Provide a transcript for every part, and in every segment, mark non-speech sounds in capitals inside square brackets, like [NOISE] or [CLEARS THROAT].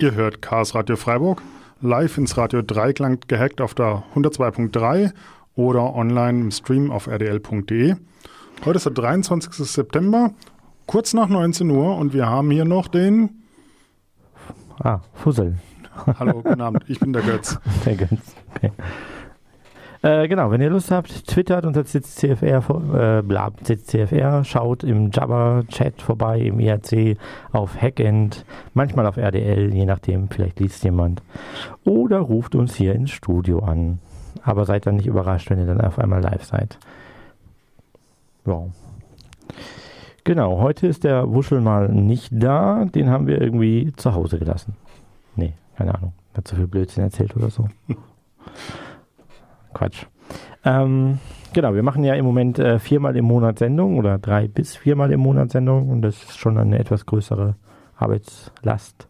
Ihr hört Chaos Radio Freiburg, live ins Radio Dreiklang gehackt auf der 102.3 oder online im Stream auf rdl.de. Heute ist der 23. September, kurz nach 19 Uhr und wir haben hier noch den... Ah, Fussel. Hallo, guten Abend, ich bin der Götz. [LAUGHS] Der Götz, okay. Äh, genau, wenn ihr Lust habt, twittert unter CCFR, äh, bla, CCFR, schaut im Jabber-Chat vorbei, im IRC, auf Hackend, manchmal auf RDL, je nachdem, vielleicht liest jemand. Oder ruft uns hier ins Studio an. Aber seid dann nicht überrascht, wenn ihr dann auf einmal live seid. Ja. Genau, heute ist der Wuschel mal nicht da, den haben wir irgendwie zu Hause gelassen. Nee, keine Ahnung, hat zu viel Blödsinn erzählt oder so. [LAUGHS] Quatsch. Ähm, genau, wir machen ja im Moment äh, viermal im Monat Sendung oder drei bis viermal im Monat Sendung und das ist schon eine etwas größere Arbeitslast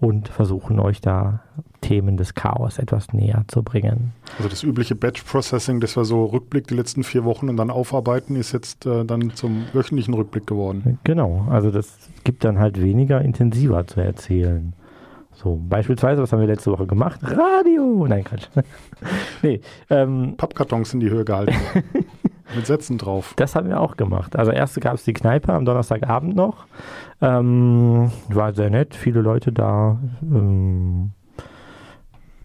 und versuchen euch da Themen des Chaos etwas näher zu bringen. Also das übliche Batch-Processing, das war so Rückblick die letzten vier Wochen und dann aufarbeiten, ist jetzt äh, dann zum wöchentlichen Rückblick geworden. Genau, also das gibt dann halt weniger intensiver zu erzählen. So, beispielsweise, was haben wir letzte Woche gemacht? Radio! Nein, Quatsch. [LAUGHS] nee, ähm, Pappkartons in die Höhe gehalten. [LAUGHS] Mit Sätzen drauf. Das haben wir auch gemacht. Also erst gab es die Kneipe am Donnerstagabend noch. Ähm, war sehr nett, viele Leute da. Ähm,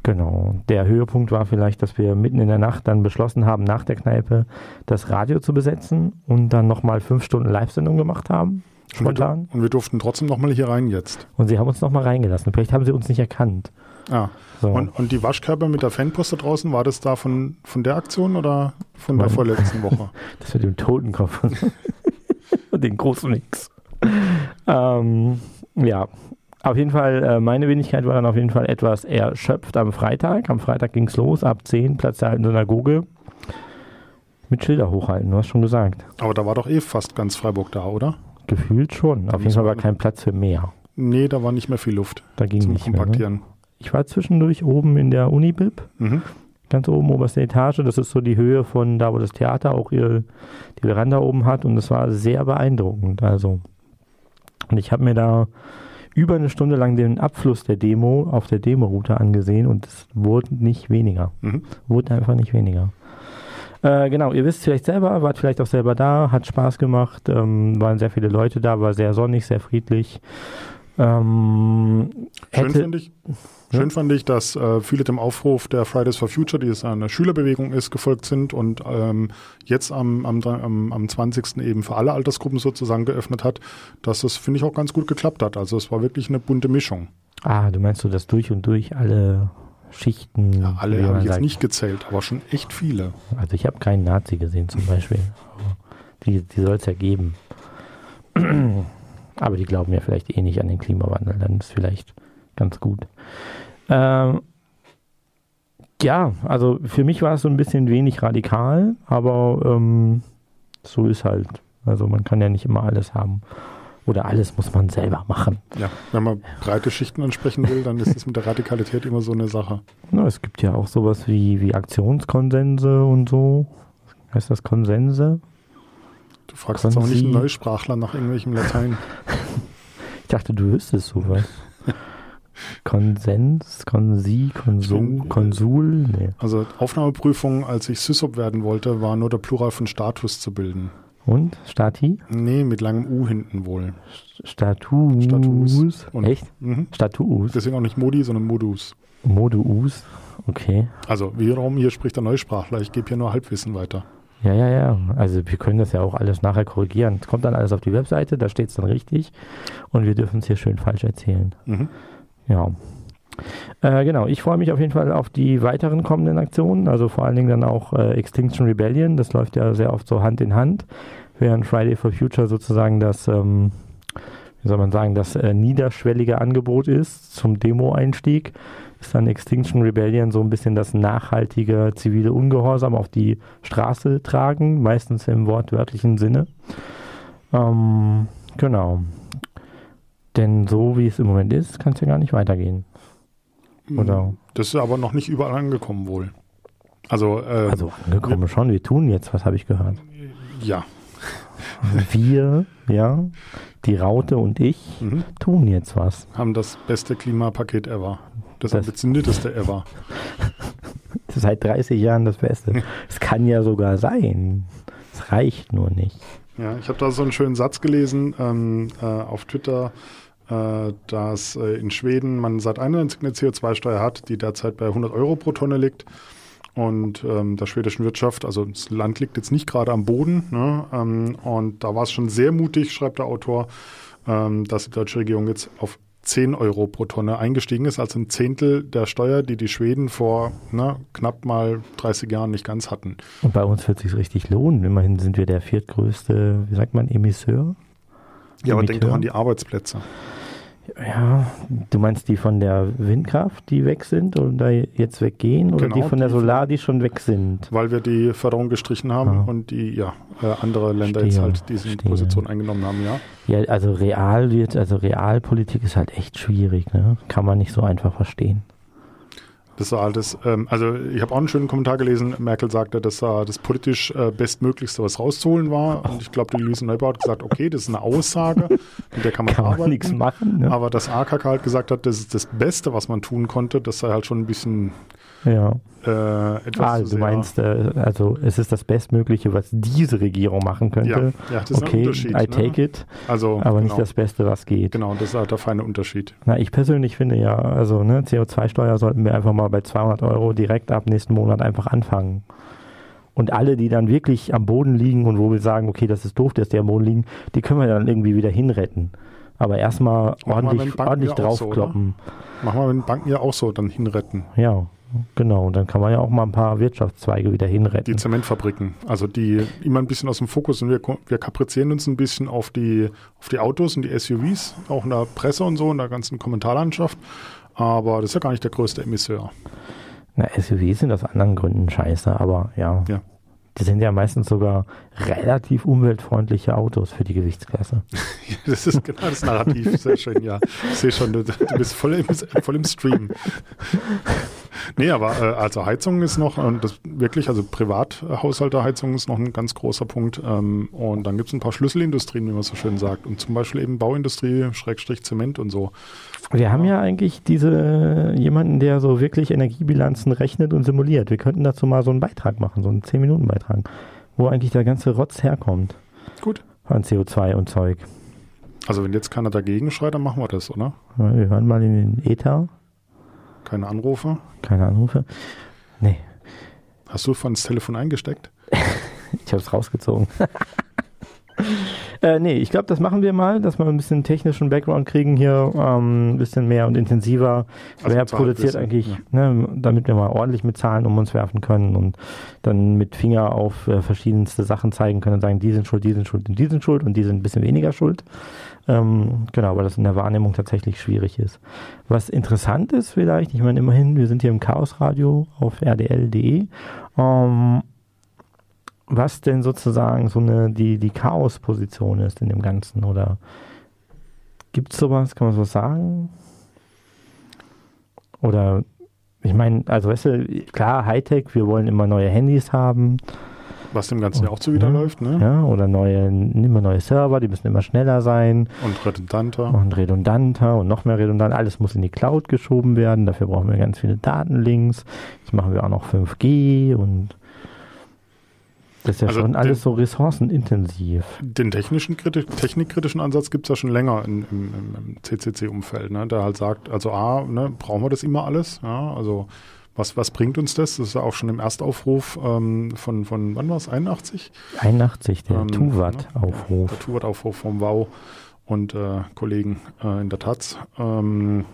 genau. Der Höhepunkt war vielleicht, dass wir mitten in der Nacht dann beschlossen haben, nach der Kneipe das Radio zu besetzen und dann nochmal fünf Stunden Live-Sendung gemacht haben. Spontan. Und wir, und wir durften trotzdem nochmal hier rein jetzt. Und sie haben uns nochmal reingelassen. Vielleicht haben sie uns nicht erkannt. Ah. So. Und, und die Waschkörper mit der Fanpost da draußen, war das da von, von der Aktion oder von der vorletzten Woche? [LAUGHS] das mit dem Totenkopf [LAUGHS] und den großen Nix. Ähm, ja, auf jeden Fall, äh, meine Wenigkeit war dann auf jeden Fall etwas erschöpft am Freitag. Am Freitag ging es los, ab 10, Platz der alten Synagoge. Mit Schilder hochhalten, du hast schon gesagt. Aber da war doch eh fast ganz Freiburg da, oder? Gefühlt schon. Auf jeden Fall war kein Platz für mehr. Nee, da war nicht mehr viel Luft. Da ging zum nicht Kompaktieren. Mehr, ne? Ich war zwischendurch oben in der Unibib. Mhm. Ganz oben, oberste Etage. Das ist so die Höhe von da, wo das Theater auch ihr, die Veranda oben hat. Und das war sehr beeindruckend. Also. Und ich habe mir da über eine Stunde lang den Abfluss der Demo auf der Demo-Route angesehen und es wurde nicht weniger. Mhm. Wurde einfach nicht weniger. Äh, genau, ihr wisst vielleicht selber, wart vielleicht auch selber da, hat Spaß gemacht, ähm, waren sehr viele Leute da, war sehr sonnig, sehr friedlich. Ähm, schön fand ich, schön fand ich, dass äh, viele dem Aufruf der Fridays for Future, die es eine Schülerbewegung ist, gefolgt sind und ähm, jetzt am, am, am, am 20. eben für alle Altersgruppen sozusagen geöffnet hat, dass das, finde ich, auch ganz gut geklappt hat. Also es war wirklich eine bunte Mischung. Ah, du meinst so, dass durch und durch alle Schichten. Ja, alle habe ich jetzt nicht gezählt, aber schon echt viele. Also ich habe keinen Nazi gesehen zum Beispiel. die die soll es ja geben. [CLEARS THROAT] aber die glauben ja vielleicht eh nicht an den Klimawandel, dann ist vielleicht ganz gut. Ähm, ja, also für mich war es so ein bisschen wenig radikal, aber ähm, so ist halt. Also man kann ja nicht immer alles haben. Oder alles muss man selber machen. Ja, wenn man breite Schichten ansprechen will, dann ist es mit der Radikalität immer so eine Sache. Na, es gibt ja auch sowas wie, wie Aktionskonsense und so. Heißt das Konsense? Du fragst Konsi. jetzt auch nicht einen Neusprachler nach irgendwelchem Latein. [LAUGHS] ich dachte, du wüsstest sowas. Konsens, Konsi, Konsul, Konsul? Nee. Also Aufnahmeprüfung, als ich Sysop werden wollte, war nur der Plural von Status zu bilden. Und? Stati? Nee, mit langem U hinten wohl. Status. Status. Und, Echt? Mhm. Status. Deswegen auch nicht Modi, sondern Modus. Modus, okay. Also wiederum, hier spricht der Neusprachler. Ich gebe hier nur Halbwissen weiter. Ja, ja, ja. Also wir können das ja auch alles nachher korrigieren. Es kommt dann alles auf die Webseite, da steht es dann richtig. Und wir dürfen es hier schön falsch erzählen. Mhm. Ja. Äh, genau, ich freue mich auf jeden Fall auf die weiteren kommenden Aktionen, also vor allen Dingen dann auch äh, Extinction Rebellion, das läuft ja sehr oft so Hand in Hand, während Friday for Future sozusagen das, ähm, wie soll man sagen, das äh, niederschwellige Angebot ist zum Demo-Einstieg, ist dann Extinction Rebellion so ein bisschen das nachhaltige zivile Ungehorsam auf die Straße tragen, meistens im wortwörtlichen Sinne. Ähm, genau. Denn so wie es im Moment ist, kann es ja gar nicht weitergehen. Oder? Das ist aber noch nicht überall angekommen wohl. Also, äh, also angekommen wir, schon, wir tun jetzt, was habe ich gehört? Ja. Wir, ja. die Raute und ich Mhm. tun jetzt was. Haben das beste Klimapaket ever. Das, Das- ambitionierteste ever. [LAUGHS] Seit 30 Jahren das Beste. Es kann ja sogar sein. Es reicht nur nicht. Ja, ich habe da so einen schönen Satz gelesen ähm, äh, auf Twitter, dass äh, in Schweden man seit 91 eine CO2-Steuer hat, die derzeit bei 100 Euro pro Tonne liegt. Und ähm, der schwedischen Wirtschaft, also das Land liegt jetzt nicht gerade am Boden. Ne? Ähm, und da war es schon sehr mutig, schreibt der Autor, ähm, dass die deutsche Regierung jetzt auf 10 Euro pro Tonne eingestiegen ist, also ein Zehntel der Steuer, die die Schweden vor ne, knapp mal 30 Jahren nicht ganz hatten. Und bei uns wird es sich richtig lohnen. Immerhin sind wir der viertgrößte, wie sagt man, Emisseur. Ja, aber denk Emiteur. doch an die Arbeitsplätze. Ja, du meinst die von der Windkraft, die weg sind oder jetzt weggehen? Oder Genau, die von der Solar, die schon weg sind? Weil wir die Förderung gestrichen haben Ah. und die ja äh, andere Länder jetzt Verstehe, halt diese verstehe. Position eingenommen haben, ja. Ja, also real wird, also Realpolitik ist halt echt schwierig, ne? Kann man nicht so einfach verstehen. Das war altes, ähm, also ich habe auch einen schönen Kommentar gelesen, Merkel sagte, dass da das politisch äh, bestmöglichste, was rauszuholen war. Und ich glaube, die Luise Neubauer hat gesagt, okay, das ist eine Aussage, mit der kann man Kann man arbeiten. nichts machen, ne? Aber das AKK halt gesagt hat, das ist das Beste, was man tun konnte, das sei halt schon ein bisschen Ja. äh, etwas Ah, zu du meinst, äh, also es ist das Bestmögliche, was diese Regierung machen könnte. ja, ja, das ist ein okay, Unterschied. I ne? take it, Also, aber genau, nicht das Beste, was geht. Genau, das ist halt der feine Unterschied. Na, ich persönlich finde ja, also ne, CO2-Steuer sollten wir einfach mal bei 200 Euro direkt ab nächsten Monat einfach anfangen. Und alle, die dann wirklich am Boden liegen und wo wir sagen, okay, das ist doof, dass die am Boden liegen, die können wir dann irgendwie wieder hinretten. Aber erstmal ordentlich, ordentlich ja auch so, draufkloppen. Machen wir mit den Banken ja auch so, dann hinretten. ja, genau. Und dann kann man ja auch mal ein paar Wirtschaftszweige wieder Die hinretten. Zementfabriken, also die immer ein bisschen aus dem Fokus und wir, wir kaprizieren uns ein bisschen auf die, auf die Autos und die SUVs, auch in der Presse und so, in der ganzen Kommentarlandschaft. Aber das ist ja gar nicht der größte Emisseur. Na, SUVs sind aus anderen Gründen scheiße, aber ja. Ja. Die sind ja meistens sogar relativ umweltfreundliche Autos für die Gewichtsklasse. [LAUGHS] Das ist genau das Narrativ, [LAUGHS] sehr schön, ja. Ich sehe schon, du, du bist voll im, voll im Stream. Nee, aber äh, also Heizung ist noch, und das wirklich, also Privathaushalterheizung ist noch ein ganz großer Punkt. Ähm, und dann gibt es ein paar Schlüsselindustrien, wie man so schön sagt. Und zum Beispiel eben Bauindustrie, Schrägstrich Zement und so. Wir haben ja eigentlich diese jemanden, der so wirklich Energiebilanzen rechnet und simuliert. Wir könnten dazu mal so einen Beitrag machen, so einen 10-Minuten-Beitrag, wo eigentlich der ganze Rotz herkommt Gut. an CO2 und Zeug. Also wenn jetzt keiner dagegen schreit, dann machen wir das, oder? Wir hören mal in den Ether. Keine Anrufe. Keine Anrufe. Nee, Hast du von das Telefon eingesteckt? [LAUGHS] ich habe es rausgezogen. [LAUGHS] [LAUGHS] äh, nee, ich glaube, das machen wir mal, dass wir ein bisschen technischen Background kriegen hier, ähm, ein bisschen mehr und intensiver. Also Wer produziert eigentlich, ne, damit wir mal ordentlich mit Zahlen um uns werfen können und dann mit Finger auf äh, verschiedenste Sachen zeigen können und sagen, die sind schuld, die sind schuld und die sind schuld und die sind ein bisschen weniger schuld. Ähm, genau, weil das in der Wahrnehmung tatsächlich schwierig ist. Was interessant ist vielleicht, ich meine immerhin, wir sind hier im Chaosradio auf rdl.de. Ähm, was denn sozusagen so eine die, die Chaos-Position ist in dem Ganzen oder gibt es sowas, kann man sowas sagen? Oder ich meine, also weißt du, klar, Hightech, wir wollen immer neue Handys haben, Was dem Ganzen ja auch zuwiderläuft, ne? ja, oder neue, immer neue Server, die müssen immer schneller sein Und redundanter. und redundanter und noch mehr redundant. Alles muss in die Cloud geschoben werden. Dafür brauchen wir ganz viele Datenlinks. Jetzt machen wir auch noch 5G und das ist ja Also schon den- alles so ressourcenintensiv. Den technischen, kriti- technikkritischen Ansatz gibt es ja schon länger in, im, im, CCC-Umfeld, ne? der halt sagt, also A, ne, brauchen wir das immer alles? Ja, also was, was bringt uns das? Das ist ja auch schon im Erstaufruf ähm, von, von, wann war es, 81? 81, der Ähm, Ja, Tuvat-Aufruf. der Tuvat-Aufruf vom WOW und äh, Kollegen äh, in der Taz. Ähm,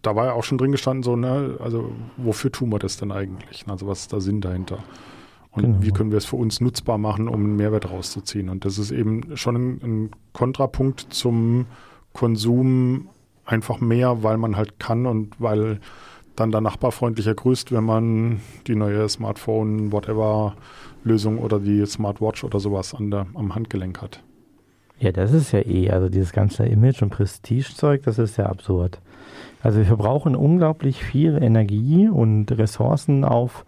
da war ja auch schon drin gestanden, so, ne, also wofür tun wir das denn eigentlich? Also was ist der Sinn dahinter? Und Genau. wie können wir es für uns nutzbar machen, um einen Mehrwert rauszuziehen? Und das ist eben schon ein, ein Kontrapunkt zum Konsum einfach mehr, weil man halt kann und weil dann der Nachbar freundlicher grüßt, wenn man die neue Smartphone, whatever Lösung oder die Smartwatch oder sowas an der, am Handgelenk hat. Ja, das ist ja eh, also dieses ganze Image- und Prestigezeug, das ist ja absurd. Also wir verbrauchen unglaublich viel Energie und Ressourcen auf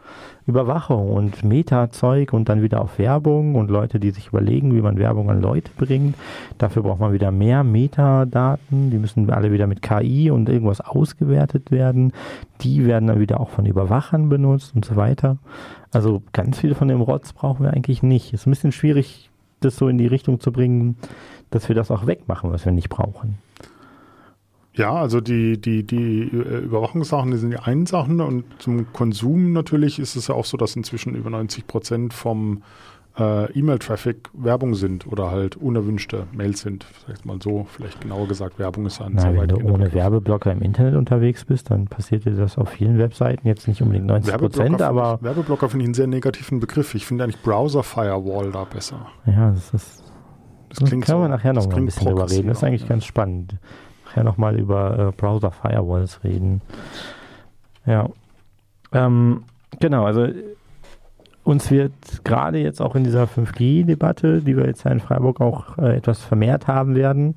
Überwachung und Meta-Zeug und dann wieder auf Werbung und Leute, die sich überlegen, wie man Werbung an Leute bringt. Dafür braucht man wieder mehr Metadaten. Die müssen alle wieder mit KI und irgendwas ausgewertet werden. Die werden dann wieder auch von Überwachern benutzt und so weiter. Also ganz viel von dem Rotz brauchen wir eigentlich nicht. Es ist ein bisschen schwierig, das so in die Richtung zu bringen, dass wir das auch wegmachen, was wir nicht brauchen. Ja, also die, die, die äh, Überwachungssachen, die sind die einen Sachen und zum Konsum natürlich ist es ja auch so, dass inzwischen über 90 Prozent vom äh, E-Mail-Traffic Werbung sind oder halt unerwünschte Mails sind. Vielleicht mal so, vielleicht genauer gesagt, Werbung ist ein Nein, Wenn du ohne. Werbeblocker im Internet unterwegs bist, dann passiert dir das auf vielen Webseiten, jetzt nicht unbedingt 90 Prozent, aber. Ich, Werbeblocker finde ich einen sehr negativen Begriff. Ich finde eigentlich Browser Firewall da besser. Ja, das ist. Das, das klingt kann so, man nachher noch mal ein bisschen drüber reden. Das ist eigentlich ja. ganz spannend nachher nochmal über äh, Browser Firewalls reden. Ja. Ähm, genau, also uns wird gerade jetzt auch in dieser 5G-Debatte, die wir jetzt ja in Freiburg auch äh, etwas vermehrt haben werden,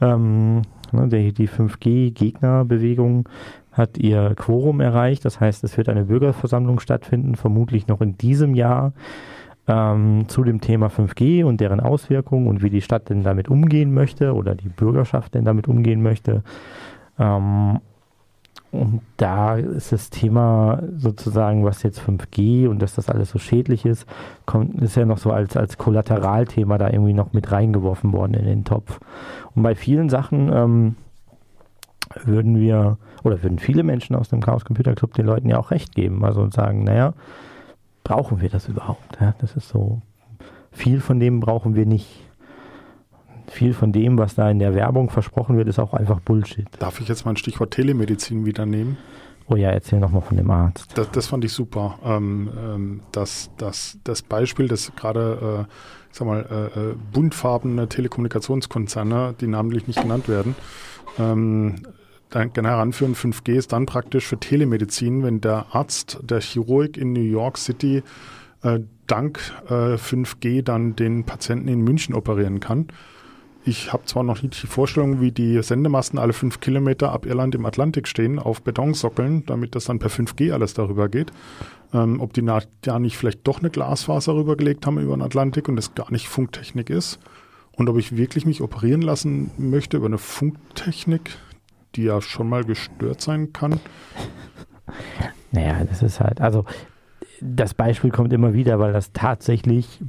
ähm, ne, die, die 5G-Gegnerbewegung hat ihr Quorum erreicht. Das heißt, es wird eine Bürgerversammlung stattfinden, vermutlich noch in diesem Jahr ähm, zu dem Thema 5G und deren Auswirkungen und wie die Stadt denn damit umgehen möchte oder die Bürgerschaft denn damit umgehen möchte. Ähm, und da ist das Thema sozusagen, was jetzt 5G und dass das alles so schädlich ist, kommt, ist ja noch so als, als Kollateralthema da irgendwie noch mit reingeworfen worden in den Topf. Und bei vielen Sachen ähm, würden wir, oder würden viele Menschen aus dem Chaos Computer Club den Leuten ja auch recht geben. Also sagen, naja, brauchen wir das überhaupt? Ja, das ist so, viel von dem brauchen wir nicht. Viel von dem, was da in der Werbung versprochen wird, ist auch einfach Bullshit. Darf ich jetzt mal ein Stichwort Telemedizin wieder nehmen? Oh ja, erzähl nochmal von dem Arzt. Das, das fand ich super. Ähm, ähm, das, das, das Beispiel, das gerade, äh, ich sag mal, äh, äh buntfarbene Telekommunikationskonzerne, die namentlich nicht genannt werden, ähm, gerne heranführen. 5G ist dann praktisch für Telemedizin, wenn der Arzt, der Chirurg in New York City äh, dank äh, 5G dann den Patienten in München operieren kann. Ich habe zwar noch nicht die Vorstellung, wie die Sendemasten alle fünf Kilometer ab Irland im Atlantik stehen, auf Betonsockeln, damit das dann per 5G alles darüber geht. Ähm, ob die da nicht vielleicht doch eine Glasfaser rübergelegt haben über den Atlantik und es gar nicht Funktechnik ist. Und ob ich wirklich mich operieren lassen möchte über eine Funktechnik, die ja schon mal gestört sein kann. Naja, das ist halt, also das Beispiel kommt immer wieder, weil das tatsächlich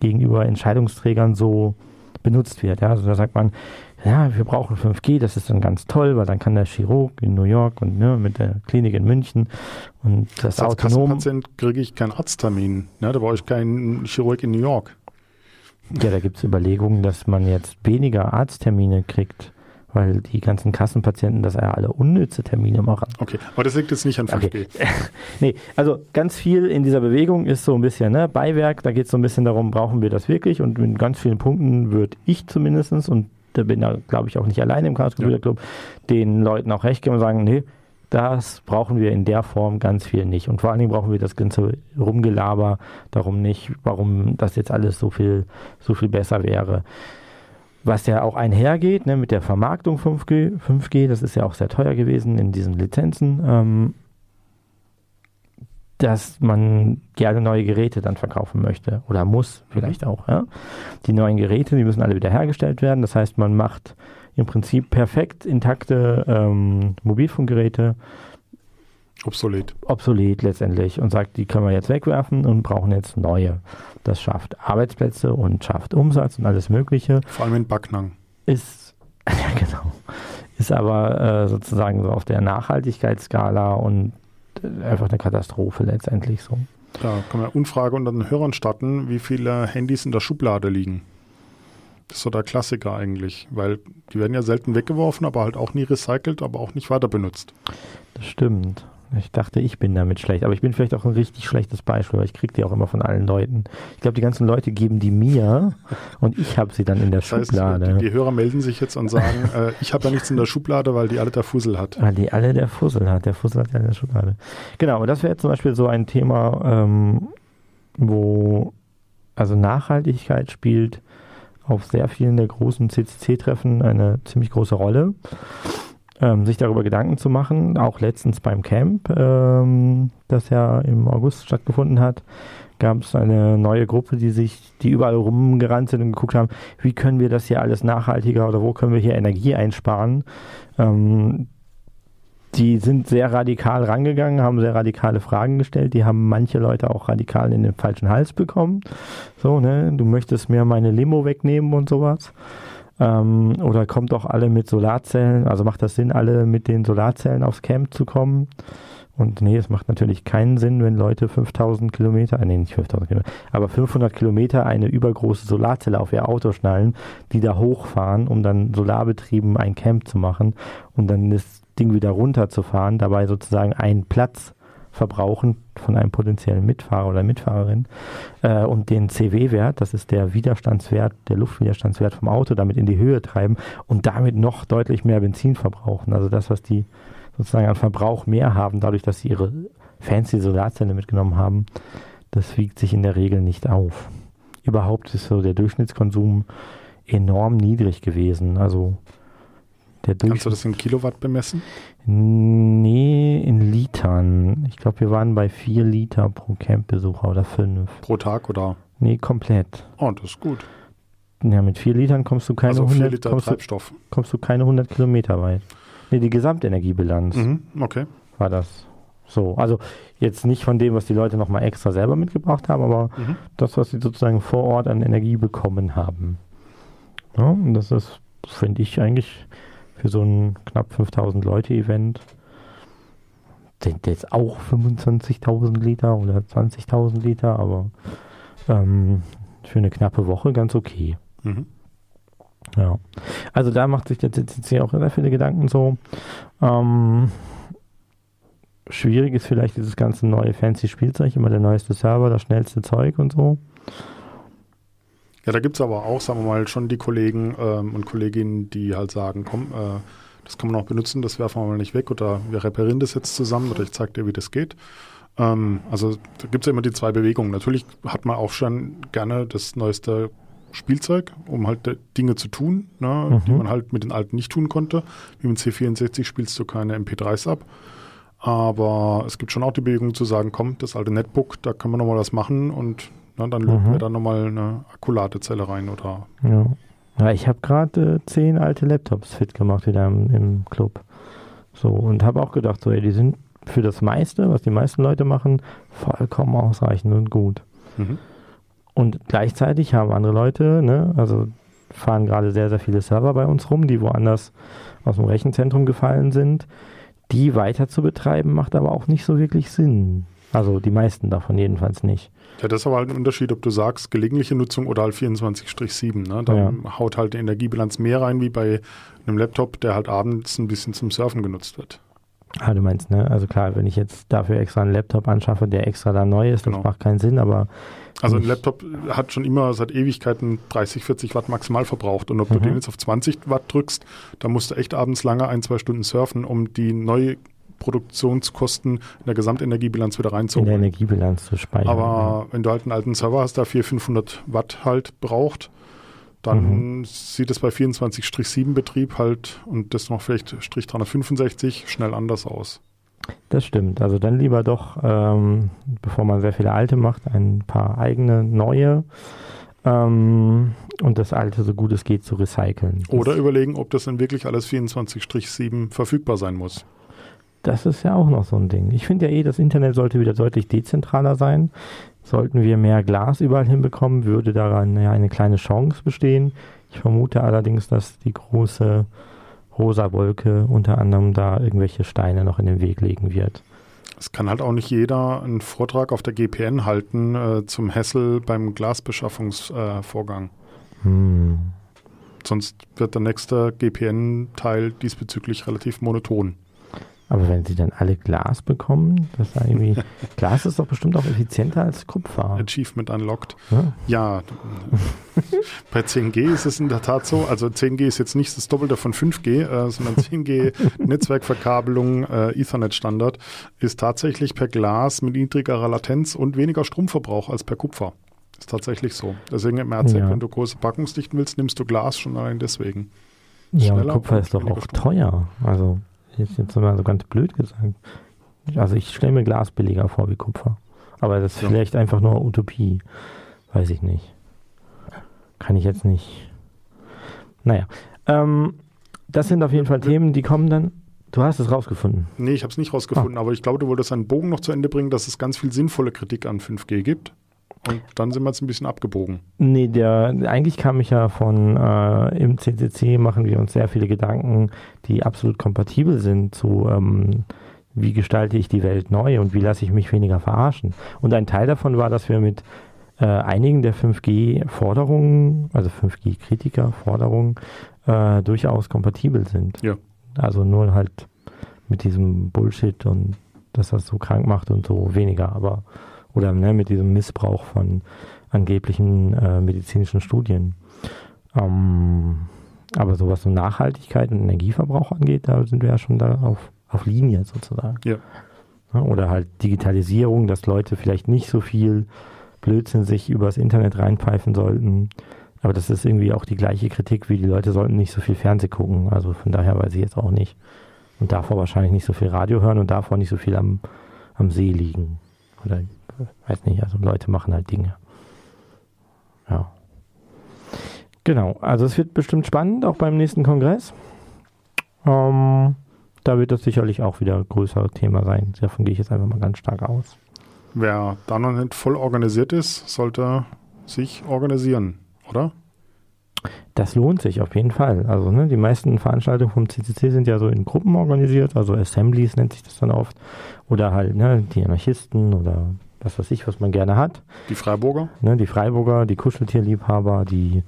gegenüber Entscheidungsträgern so benutzt wird. Ja? Also da sagt man, ja, wir brauchen 5G, das ist dann ganz toll, weil dann kann der Chirurg in New York und ne, mit der Klinik in München und das Als autonom. Als Kassenpatient kriege ich keinen Arzttermin, ne? da brauche ich keinen Chirurg in New York. Ja, da gibt es Überlegungen, dass man jetzt weniger Arzttermine kriegt weil die ganzen Kassenpatienten das ja alle unnütze Termine machen. Okay, aber das liegt jetzt nicht an 5G. Okay. [LAUGHS] nee, also ganz viel in dieser Bewegung ist so ein bisschen ne, Beiwerk, da geht es so ein bisschen darum, brauchen wir das wirklich und in ganz vielen Punkten würde ich zumindest und da bin ja, glaube ich, auch nicht alleine im Chaos Computer Club, ja. den Leuten auch recht geben und sagen, nee, das brauchen wir in der Form ganz viel nicht. Und vor allen Dingen brauchen wir das ganze Rumgelaber darum nicht, warum das jetzt alles so viel, so viel besser wäre was ja auch einhergeht ne, mit der Vermarktung 5G, 5G, das ist ja auch sehr teuer gewesen in diesen Lizenzen, ähm, dass man gerne neue Geräte dann verkaufen möchte oder muss vielleicht auch. Ja? Die neuen Geräte, die müssen alle wieder hergestellt werden. Das heißt, man macht im Prinzip perfekt intakte ähm, Mobilfunkgeräte obsolet. Obsolet letztendlich und sagt, die können wir jetzt wegwerfen und brauchen jetzt neue. Das schafft Arbeitsplätze und schafft Umsatz und alles Mögliche. Vor allem in Backnang. Ist, [LAUGHS] ja genau, ist aber äh, sozusagen so auf der Nachhaltigkeitsskala und äh, einfach eine Katastrophe letztendlich so. Da kann man Umfrage unter den Hörern starten, wie viele Handys in der Schublade liegen. Das ist so der Klassiker eigentlich, weil die werden ja selten weggeworfen, aber halt auch nie recycelt, aber auch nicht weiter benutzt. Das stimmt. Ich dachte, ich bin damit schlecht, aber ich bin vielleicht auch ein richtig schlechtes Beispiel, weil ich kriege die auch immer von allen Leuten. Ich glaube, die ganzen Leute geben die mir und ich habe sie dann in der das heißt, Schublade. Die, die, Hörer melden sich jetzt und sagen, [LAUGHS] äh, ich habe ja nichts in der Schublade, weil die alle der Fussel hat. Weil die alle der Fussel hat. Der Fussel hat ja in der Schublade. Genau, und das wäre zum Beispiel so ein Thema, ähm, wo also Nachhaltigkeit spielt auf sehr vielen der großen CCC-Treffen eine ziemlich große Rolle. Ähm, sich darüber Gedanken zu machen. Auch letztens beim Camp, ähm, das ja im August stattgefunden hat, gab es eine neue Gruppe, die sich, die überall rumgerannt sind und geguckt haben, wie können wir das hier alles nachhaltiger oder wo können wir hier Energie einsparen. Ähm, die sind sehr radikal rangegangen, haben sehr radikale Fragen gestellt. Die haben manche Leute auch radikal in den falschen Hals bekommen. So, ne, du möchtest mir meine Limo wegnehmen und sowas. Ähm, oder kommt doch alle mit Solarzellen, also macht das Sinn, alle mit den Solarzellen aufs Camp zu kommen? Und nee, es macht natürlich keinen Sinn, wenn Leute 5000 Kilometer, äh, nee, nicht 5000 Kilometer, aber 500 Kilometer eine übergroße Solarzelle auf ihr Auto schnallen, die da hochfahren, um dann solarbetrieben ein Camp zu machen und dann das Ding wieder runterzufahren, dabei sozusagen einen Platz verbrauchen von einem potenziellen Mitfahrer oder Mitfahrerin äh, und den CW-Wert, das ist der Widerstandswert, der Luftwiderstandswert vom Auto, damit in die Höhe treiben und damit noch deutlich mehr Benzin verbrauchen. Also das, was die sozusagen an Verbrauch mehr haben, dadurch, dass sie ihre fancy Solarzelle mitgenommen haben, das wiegt sich in der Regel nicht auf. Überhaupt ist so der Durchschnittskonsum enorm niedrig gewesen. Also der Kannst du das in Kilowatt bemessen? Nee, in Litern. Ich glaube, wir waren bei vier Liter pro Campbesucher oder fünf. Pro Tag oder? Nee, komplett. Oh, das ist gut. Ja, mit vier Litern kommst du keine also 100 Liter kommst Treibstoff. Du, kommst du keine 100 Kilometer weit. Nee, die Gesamtenergiebilanz mhm, okay. war das. So, also jetzt nicht von dem, was die Leute nochmal extra selber mitgebracht haben, aber mhm. das, was sie sozusagen vor Ort an Energie bekommen haben. Ja, und das ist, finde ich, eigentlich für so ein knapp 5000 Leute Event sind jetzt auch 25.000 Liter oder 20.000 Liter, aber ähm, für eine knappe Woche ganz okay. Mhm. Ja. Also da macht sich der CCC auch sehr viele Gedanken so. Ähm, schwierig ist vielleicht dieses ganze neue fancy Spielzeug, immer der neueste Server, das schnellste Zeug und so. Ja, da gibt es aber auch, sagen wir mal, schon die Kollegen ähm, und Kolleginnen, die halt sagen, komm, äh, das kann man auch benutzen, das werfen wir mal nicht weg oder wir reparieren das jetzt zusammen oder ich zeige dir, wie das geht. Ähm, also da gibt es ja immer die zwei Bewegungen. Natürlich hat man auch schon gerne das neueste Spielzeug, um halt Dinge zu tun, ne, mhm. die man halt mit den alten nicht tun konnte. Wie mit C64 spielst du keine MP3s ab. Aber es gibt schon auch die Bewegung zu sagen, komm, das alte Netbook, da können wir nochmal was machen und na, dann löten mhm. wir da nochmal eine Akkuladezelle rein oder. Ja, ja ich habe gerade äh, zehn alte Laptops fit gemacht wieder im, im Club. So, und habe auch gedacht, so, ey, die sind für das meiste, was die meisten Leute machen, vollkommen ausreichend und gut. Mhm. Und gleichzeitig haben andere Leute, ne, also fahren gerade sehr, sehr viele Server bei uns rum, die woanders aus dem Rechenzentrum gefallen sind. Die weiter zu betreiben, macht aber auch nicht so wirklich Sinn. Also die meisten davon jedenfalls nicht. Ja, das ist aber halt ein Unterschied, ob du sagst, gelegentliche Nutzung oder halt 24-7. Ne? Da ja. haut halt die Energiebilanz mehr rein wie bei einem Laptop, der halt abends ein bisschen zum Surfen genutzt wird. Ah, du meinst, ne? Also klar, wenn ich jetzt dafür extra einen Laptop anschaffe, der extra da neu ist, genau. das macht keinen Sinn, aber. Also ein Laptop hat schon immer seit Ewigkeiten 30, 40 Watt maximal verbraucht. Und ob mhm. du den jetzt auf 20 Watt drückst, dann musst du echt abends lange ein, zwei Stunden surfen, um die neue Produktionskosten in der Gesamtenergiebilanz wieder reinzuholen. In der Energiebilanz zu speichern. Aber ja. wenn du halt einen alten Server hast, der 400, 500 Watt halt braucht, dann mhm. sieht es bei 24-7 Betrieb halt und das noch vielleicht Strich 365 schnell anders aus. Das stimmt. Also dann lieber doch, ähm, bevor man sehr viele alte macht, ein paar eigene neue ähm, und das alte so gut es geht zu recyceln. Oder das überlegen, ob das dann wirklich alles 24-7 verfügbar sein muss. Das ist ja auch noch so ein Ding. Ich finde ja eh, das Internet sollte wieder deutlich dezentraler sein. Sollten wir mehr Glas überall hinbekommen, würde daran ja eine kleine Chance bestehen. Ich vermute allerdings, dass die große rosa Wolke unter anderem da irgendwelche Steine noch in den Weg legen wird. Es kann halt auch nicht jeder einen Vortrag auf der GPN halten äh, zum Hessel beim Glasbeschaffungsvorgang. Äh, hm. Sonst wird der nächste GPN-Teil diesbezüglich relativ monoton. Aber wenn sie dann alle Glas bekommen, das ist irgendwie. [LAUGHS] Glas ist doch bestimmt auch effizienter als Kupfer. Achievement unlocked. Ja, ja [LAUGHS] bei 10G ist es in der Tat so. Also 10G ist jetzt nicht das Doppelte von 5G, äh, sondern 10G [LAUGHS] Netzwerkverkabelung, äh, Ethernet-Standard, ist tatsächlich per Glas mit niedrigerer Latenz und weniger Stromverbrauch als per Kupfer. Ist tatsächlich so. Deswegen im RZ, ja. wenn du große Packungsdichten willst, nimmst du Glas schon allein deswegen. Ja, und Kupfer ist doch auch teuer. Also Ist jetzt mal so ganz blöd gesagt. Also ich stelle mir Glas billiger vor wie Kupfer. Aber das ist ja. vielleicht einfach nur Utopie. Weiß ich nicht. Kann ich jetzt nicht. Naja. Ähm, das sind auf jeden Fall Themen, die kommen dann. Du hast es rausgefunden. Nee, ich habe es nicht rausgefunden, ah. aber ich glaube, du wolltest einen Bogen noch zu Ende bringen, dass es ganz viel sinnvolle Kritik an 5G gibt. Und dann sind wir jetzt ein bisschen abgebogen. Nee, der, eigentlich kam ich ja von äh, im CCC machen wir uns sehr viele Gedanken, die absolut kompatibel sind zu ähm, wie gestalte ich die Welt neu und wie lasse ich mich weniger verarschen. Und ein Teil davon war, dass wir mit äh, einigen der 5G-Forderungen, also 5G-Kritiker-Forderungen, äh, durchaus kompatibel sind. Ja. Also nur halt mit diesem Bullshit und dass das so krank macht und so weniger, aber oder ne, mit diesem Missbrauch von angeblichen äh, medizinischen Studien. Ähm, aber so was so Nachhaltigkeit und Energieverbrauch angeht, da sind wir ja schon da auf, auf Linie sozusagen. Ja. Oder halt Digitalisierung, dass Leute vielleicht nicht so viel Blödsinn sich übers Internet reinpfeifen sollten. Aber das ist irgendwie auch die gleiche Kritik, wie die Leute sollten nicht so viel Fernseh gucken. Also von daher weiß ich jetzt auch nicht. Und davor wahrscheinlich nicht so viel Radio hören und davor nicht so viel am, am See liegen. Oder weiß nicht, also Leute machen halt Dinge. Ja. Genau, also es wird bestimmt spannend, auch beim nächsten Kongress. Ähm, da wird das sicherlich auch wieder ein größeres Thema sein. Davon gehe ich jetzt einfach mal ganz stark aus. Wer da noch nicht voll organisiert ist, sollte sich organisieren, oder? Das lohnt sich auf jeden Fall. Also ne, die meisten Veranstaltungen vom CCC sind ja so in Gruppen organisiert, also Assemblies nennt sich das dann oft. Oder halt ne, die Anarchisten oder was weiß ich, was man gerne hat. Die Freiburger? Ne, die Freiburger, die Kuscheltierliebhaber, die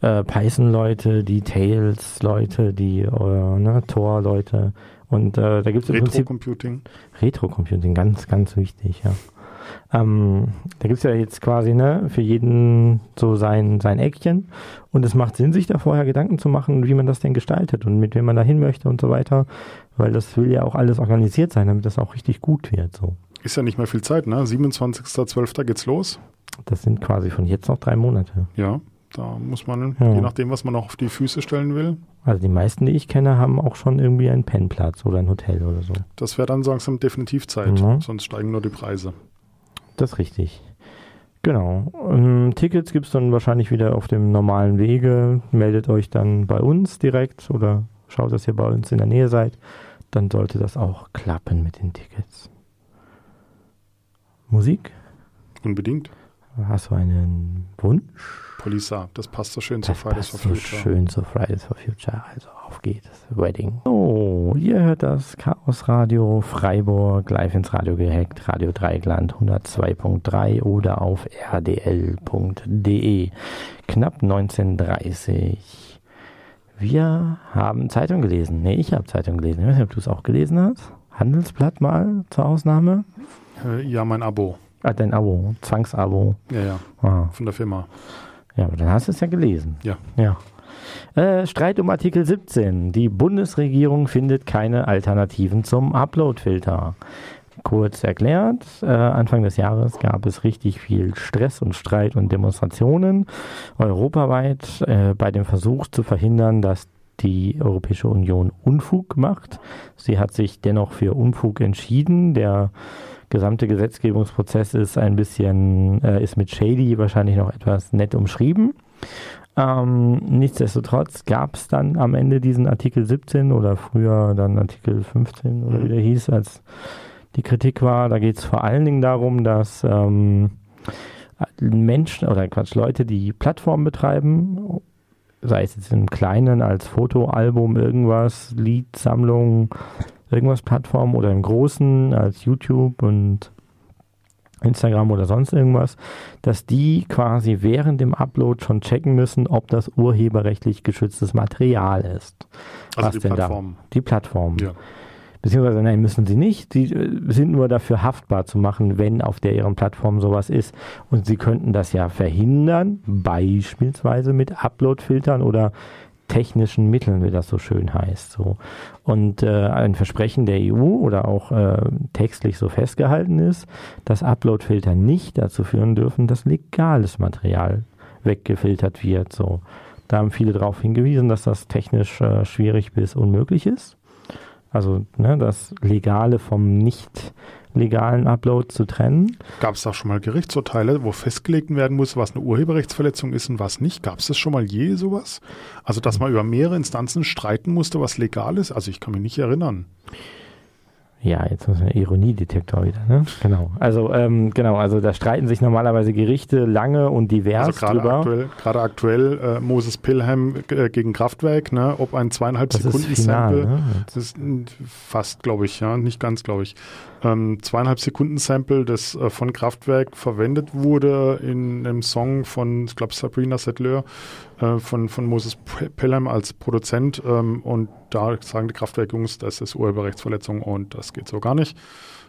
äh, Python-Leute, die Tails-Leute, die äh, ne, Tor-Leute. Und äh, da gibt es Retro-Computing. Retro-Computing, ganz, ganz wichtig, ja. Ähm, da gibt es ja jetzt quasi ne, für jeden so sein, sein Eckchen. Und es macht Sinn, sich da vorher Gedanken zu machen, wie man das denn gestaltet und mit wem man da hin möchte und so weiter. Weil das will ja auch alles organisiert sein, damit das auch richtig gut wird. So. Ist ja nicht mehr viel Zeit, ne? 27.12. geht's los. Das sind quasi von jetzt noch drei Monate. Ja, da muss man, ja. je nachdem, was man noch auf die Füße stellen will. Also die meisten, die ich kenne, haben auch schon irgendwie einen Pennplatz oder ein Hotel oder so. Das wäre dann langsam definitiv Zeit, mhm. sonst steigen nur die Preise. Das ist richtig. Genau. Um, ähm, Tickets gibt es dann wahrscheinlich wieder auf dem normalen Wege. Meldet euch dann bei uns direkt oder schaut, dass ihr bei uns in der Nähe seid. Dann sollte das auch klappen mit den Tickets. Musik? Unbedingt. Hast du einen Wunsch? Polisa, das passt so schön das zu Fridays for Future. So schön zu Fridays for Future. Also auf geht's. Wedding. Oh, ihr hört das Chaos Radio Freiburg live ins Radio gehackt. Radio Dreigland 102.3 oder auf rdl.de. Knapp 1930. Wir haben Zeitung gelesen. Nee, ich habe Zeitung gelesen. Ich weiß nicht, ob du es auch gelesen hast. Handelsblatt mal zur Ausnahme. Äh, ja, mein Abo. Ah, dein Abo, Zwangsabo. Ja, ja. Ah. Von der Firma. Ja, aber dann hast du es ja gelesen. Ja. Ja. Äh, Streit um Artikel 17. Die Bundesregierung findet keine Alternativen zum Uploadfilter. Kurz erklärt, äh, Anfang des Jahres gab es richtig viel Stress und Streit und Demonstrationen europaweit äh, bei dem Versuch zu verhindern, dass die Europäische Union Unfug macht. Sie hat sich dennoch für Unfug entschieden. Der gesamte Gesetzgebungsprozess ist ein bisschen, äh, ist mit Shady wahrscheinlich noch etwas nett umschrieben. Ähm, nichtsdestotrotz gab es dann am Ende diesen Artikel 17 oder früher dann Artikel 15 oder wie der hieß, als die Kritik war. Da geht es vor allen Dingen darum, dass ähm, Menschen oder Quatsch, Leute, die Plattformen betreiben, sei es jetzt im Kleinen als Fotoalbum, irgendwas, Liedsammlung, irgendwas Plattform oder im Großen als YouTube und Instagram oder sonst irgendwas, dass die quasi während dem Upload schon checken müssen, ob das urheberrechtlich geschütztes Material ist. Also Was die Plattform. Da? Die Plattform. Ja. Beziehungsweise, nein, müssen sie nicht. Sie äh, sind nur dafür haftbar zu machen, wenn auf der ihren Plattform sowas ist. Und sie könnten das ja verhindern, beispielsweise mit Upload-Filtern oder technischen Mitteln, wie das so schön heißt. So. Und äh, ein Versprechen der EU oder auch äh, textlich so festgehalten ist, dass Uploadfilter nicht dazu führen dürfen, dass legales Material weggefiltert wird. So. Da haben viele darauf hingewiesen, dass das technisch äh, schwierig bis unmöglich ist. Also ne, das Legale vom nicht legalen Upload zu trennen. Gab es da schon mal Gerichtsurteile, wo festgelegt werden muss, was eine Urheberrechtsverletzung ist und was nicht? Gab es das schon mal je sowas? Also, dass man über mehrere Instanzen streiten musste, was legal ist? Also, ich kann mich nicht erinnern. Ja, jetzt muss man Ironiedetektor wieder, ne? Genau. Also, ähm, genau, also da streiten sich normalerweise Gerichte lange und divers also gerade drüber. Aktuell, gerade aktuell äh, Moses Pilham äh, gegen Kraftwerk, ne? Ob ein zweieinhalb Das Sekunden ist final, Sample, ne? das ist fast, glaube ich, ja, nicht ganz, glaube ich. Ähm, zweieinhalb Sekunden Sample, das äh, von Kraftwerk verwendet wurde in einem Song von, ich glaube, Sabrina Settler, äh, von, von Moses Pelham als Produzent. Ähm, und da sagen die Kraftwerk-Jungs, das ist Urheberrechtsverletzung und das geht so gar nicht.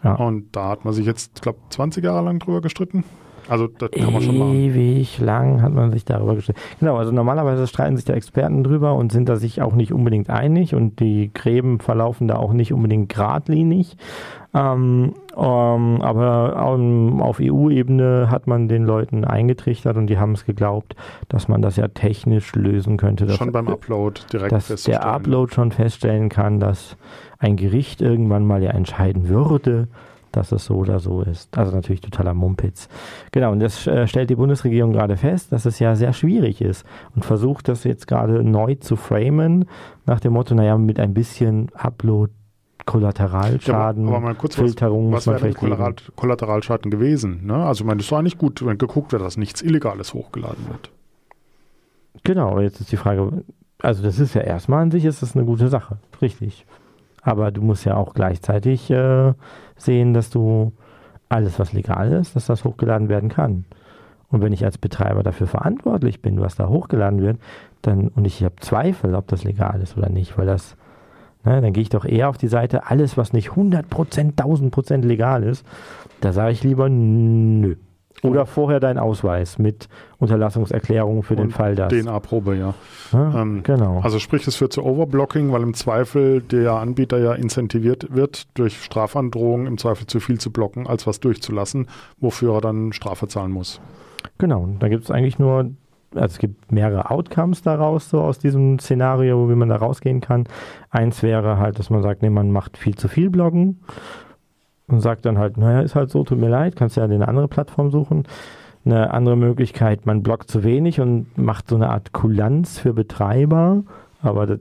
Ja. Und da hat man sich jetzt, ich glaube, 20 Jahre lang drüber gestritten. Also das kann man schon machen. Ewig lang hat man sich darüber gestritten. Genau, also normalerweise streiten sich da Experten drüber und sind da sich auch nicht unbedingt einig und die Gräben verlaufen da auch nicht unbedingt geradlinig. Ähm, ähm, aber ähm, auf EU-Ebene hat man den Leuten eingetrichtert und die haben es geglaubt, dass man das ja technisch lösen könnte. Dass, Schon beim Upload direkt dass der. Upload schon feststellen kann, dass ein Gericht irgendwann mal ja entscheiden würde, dass es so oder so ist. Also natürlich totaler Mumpitz. Genau, und das äh, stellt die Bundesregierung gerade fest, dass es ja sehr schwierig ist und versucht das jetzt gerade neu zu framen, nach dem Motto, naja, mit ein bisschen Upload, Kollateralschaden, Ja, aber mal kurz, was, Filterung was muss man vielleicht. Kollateral, Kollateralschaden gewesen? Ne? Also ich meine, es war nicht gut, wenn geguckt wird, dass nichts Illegales hochgeladen wird. Genau, jetzt ist die Frage, also das ist ja erstmal an sich ist das eine gute Sache, richtig. Aber du musst ja auch gleichzeitig äh, sehen, dass du alles, was legal ist, dass das hochgeladen werden kann. Und wenn ich als Betreiber dafür verantwortlich bin, was da hochgeladen wird, dann und ich habe Zweifel, ob das legal ist oder nicht, weil das, ne, dann gehe ich doch eher auf die Seite, alles, was nicht 100%, 1000% legal ist, da sage ich lieber nö. Oder vorher dein Ausweis mit Unterlassungserklärung für den Und Fall, dass. DNA-Probe, ja. Ne? Ähm, genau. Also sprich, es führt zu Overblocking, weil im Zweifel der Anbieter ja incentiviert wird, durch Strafandrohungen im Zweifel zu viel zu blocken, als was durchzulassen, wofür er dann Strafe zahlen muss. Genau, da gibt es eigentlich nur, also es gibt mehrere Outcomes daraus, so aus diesem Szenario, wie man da rausgehen kann. Eins wäre halt, dass man sagt, nee, man macht viel zu viel Bloggen und sagt dann halt, naja, ist halt so, tut mir leid, kannst ja eine andere Plattform suchen. Eine andere Möglichkeit, man bloggt zu wenig und macht so eine Art Kulanz für Betreiber, aber das,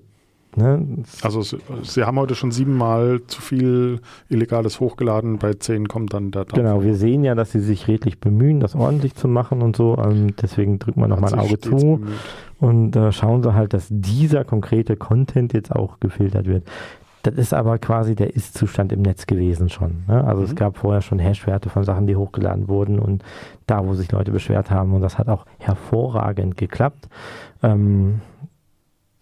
ne, Also sie, haben heute schon siebenmal zu viel Illegales hochgeladen, bei zehn kommt dann der Dampf. genau, wir sehen ja, dass sie sich redlich bemühen, das ordentlich zu machen und so, ähm, deswegen drücken wir nochmal ein Auge zu. bemüht. Und äh, schauen sie halt, dass dieser konkrete Content jetzt auch gefiltert wird. Das ist aber quasi der Ist-Zustand im Netz gewesen schon. Ne? Also es Mhm. gab vorher schon Hashwerte von Sachen, die hochgeladen wurden und da, wo sich Leute beschwert haben und das hat auch hervorragend geklappt. Ähm,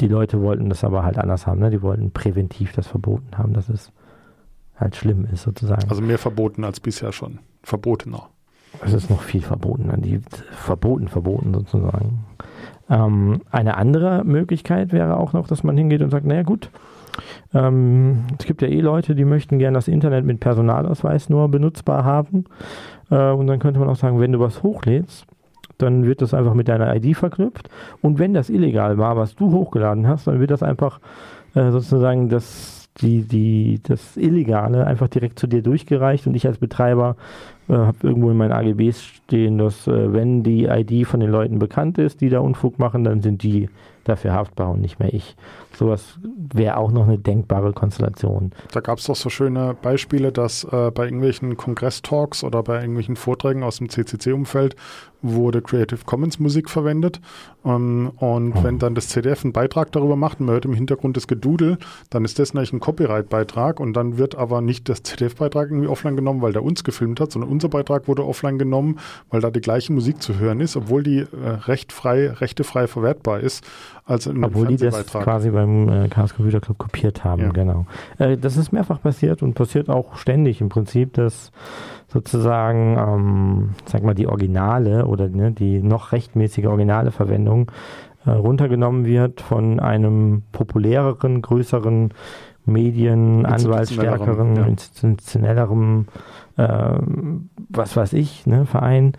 die Leute wollten das aber halt anders haben. Ne? Die wollten präventiv das verboten haben, dass es halt schlimm ist sozusagen. Also mehr verboten als bisher schon. Verbotener. Es ist noch viel verboten, die verboten, verboten sozusagen. Ähm, eine andere Möglichkeit wäre auch noch, dass man hingeht und sagt, naja gut, ähm, es gibt ja eh Leute, die möchten gerne das Internet mit Personalausweis nur benutzbar haben. Äh, und dann könnte man auch sagen, wenn du was hochlädst, dann wird das einfach mit deiner ID verknüpft. Und wenn das illegal war, was du hochgeladen hast, dann wird das einfach äh, sozusagen das, die, die, das Illegale einfach direkt zu dir durchgereicht und ich als Betreiber äh, habe irgendwo in meinen AGBs stehen, dass äh, wenn die ID von den Leuten bekannt ist, die da Unfug machen, dann sind die dafür haftbar und nicht mehr ich. Sowas wäre auch noch eine denkbare Konstellation. Da gab es doch so schöne Beispiele, dass äh, bei irgendwelchen Kongress-Talks oder bei irgendwelchen Vorträgen aus dem CCC-Umfeld wurde Creative Commons Musik verwendet. Ähm, und Oh. wenn dann das CDF einen Beitrag darüber macht und man hört im Hintergrund das Gedudel, dann ist das eigentlich ein Copyright-Beitrag und dann wird aber nicht das CDF-Beitrag irgendwie offline genommen, weil der uns gefilmt hat, sondern unser Beitrag wurde offline genommen, weil da die gleiche Musik zu hören ist, obwohl die äh, rechtfrei, rechtefrei verwertbar ist, als in einem Obwohl die das quasi beim äh, Chaos Computer Club kopiert haben, Ja. genau. Äh, das ist mehrfach passiert und passiert auch ständig im Prinzip, dass sozusagen, ähm, sag mal, die Originale oder ne, die noch rechtmäßige originale Verwendung äh, runtergenommen wird von einem populäreren, größeren Medien, anwaltsstärkeren, ja. institutionellerem, ähm, was weiß ich, ne, Verein,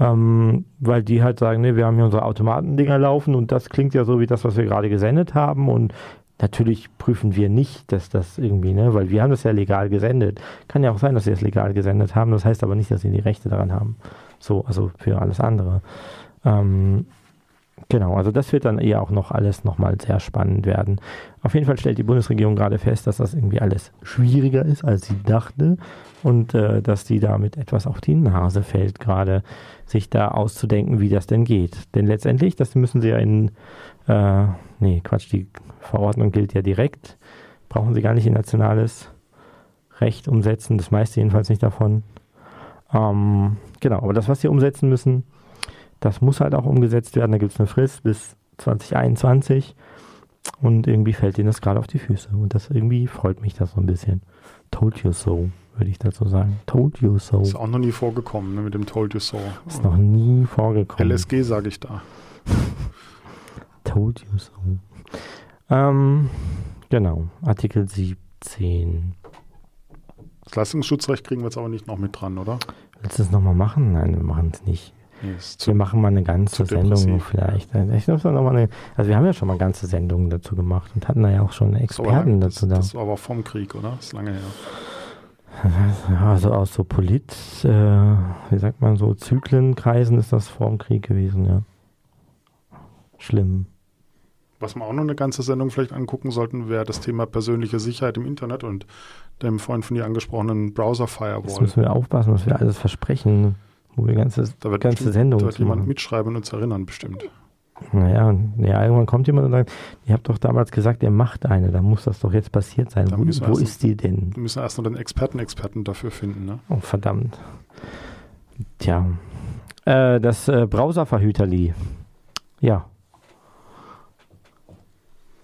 ähm, weil die halt sagen, ne, wir haben hier unsere Automatendinger laufen und das klingt ja so wie das, was wir gerade gesendet haben und Natürlich prüfen wir nicht, dass das irgendwie, ne, weil wir haben das ja legal gesendet. Kann ja auch sein, dass sie es legal gesendet haben. Das heißt aber nicht, dass sie die Rechte daran haben. So, also für alles andere. Ähm, Genau, also das wird dann eher auch noch alles nochmal sehr spannend werden. Auf jeden Fall stellt die Bundesregierung gerade fest, dass das irgendwie alles schwieriger ist, als sie dachte und äh, dass die damit etwas auf die Nase fällt, gerade sich da auszudenken, wie das denn geht. Denn letztendlich, das müssen sie ja in, äh, nee, Quatsch, die Verordnung gilt ja direkt, brauchen sie gar nicht in nationales Recht umsetzen, das meiste jedenfalls nicht davon. Ähm, genau, aber das, was sie umsetzen müssen, das muss halt auch umgesetzt werden. Da gibt es eine Frist bis 2021. Und irgendwie fällt ihnen das gerade auf die Füße. Und das irgendwie freut mich das so ein bisschen. Told you so, würde ich dazu sagen. Told you so. Ist auch noch nie vorgekommen, ne, mit dem Told you so. Ist noch nie vorgekommen. LSG sage ich da. [LAUGHS] Told you so. Ähm, genau, Artikel 17. Das Leistungsschutzrecht kriegen wir jetzt aber nicht noch mit dran, oder? Willst du es nochmal machen? Nein, wir machen es nicht. Zu, wir machen mal eine ganze Sendung vielleicht. Ich noch mal eine, also wir haben ja schon mal ganze Sendungen dazu gemacht und hatten da ja auch schon Experten das, dazu da. Das war aber vom Krieg, oder? Das ist lange her. [LAUGHS] Also aus so Polit, äh, wie sagt man so, Zyklenkreisen ist das vorm Krieg gewesen, ja. Schlimm. Was wir auch noch eine ganze Sendung vielleicht angucken sollten, wäre das Thema persönliche Sicherheit im Internet und dem vorhin von dir angesprochenen Browser-Firewall. Jetzt müssen wir aufpassen, was wir alles versprechen. Wo wir ganze, da wird ganze Sendung Da wird jemand machen. mitschreiben und uns erinnern, bestimmt. Naja, ja, irgendwann kommt jemand und sagt, ihr habt doch damals gesagt, ihr macht eine, dann muss das doch jetzt passiert sein. Wo, wo ist die denn? Wir müssen erst noch den Experten-Experten dafür finden, ne? Oh, verdammt. Tja. Äh, das äh, Browserverhüterli. Ja.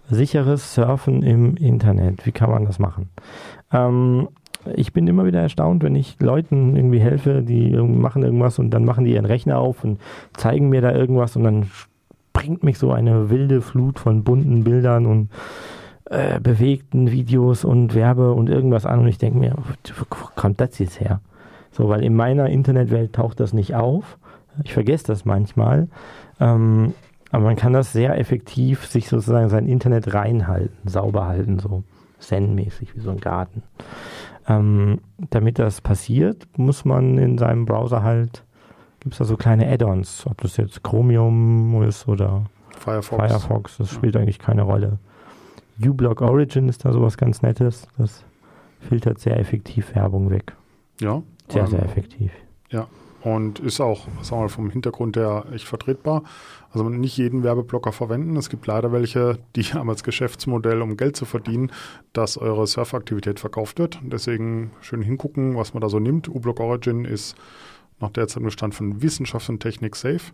Sicheres Surfen im Internet. Wie kann man das machen? Ähm, ich bin immer wieder erstaunt, wenn ich Leuten irgendwie helfe, die machen irgendwas und dann machen die ihren Rechner auf und zeigen mir da irgendwas und dann bringt mich so eine wilde Flut von bunten Bildern und äh, bewegten Videos und Werbe und irgendwas an und ich denke mir, wo kommt das jetzt her? So, weil in meiner Internetwelt taucht das nicht auf. Ich vergesse das manchmal. Ähm, aber man kann das sehr effektiv sich sozusagen sein Internet reinhalten, sauber halten, so zen-mäßig wie so ein Garten. Ähm, damit das passiert, muss man in seinem Browser halt, gibt es da so kleine Add-ons, ob das jetzt Chromium ist oder Firefox. Firefox, das spielt eigentlich keine Rolle. uBlock Origin ist da sowas ganz Nettes, das filtert sehr effektiv Werbung weg. Ja. Sehr, ähm, sehr effektiv. Ja, und ist auch, sagen wir mal, vom Hintergrund her echt vertretbar. Also nicht jeden Werbeblocker verwenden. Es gibt leider welche, die [LAUGHS] haben als Geschäftsmodell, um Geld zu verdienen, dass eure Surfaktivität verkauft wird. Deswegen schön hingucken, was man da so nimmt. uBlock Origin ist nach derzeitigem Stand von Wissenschaft und Technik safe.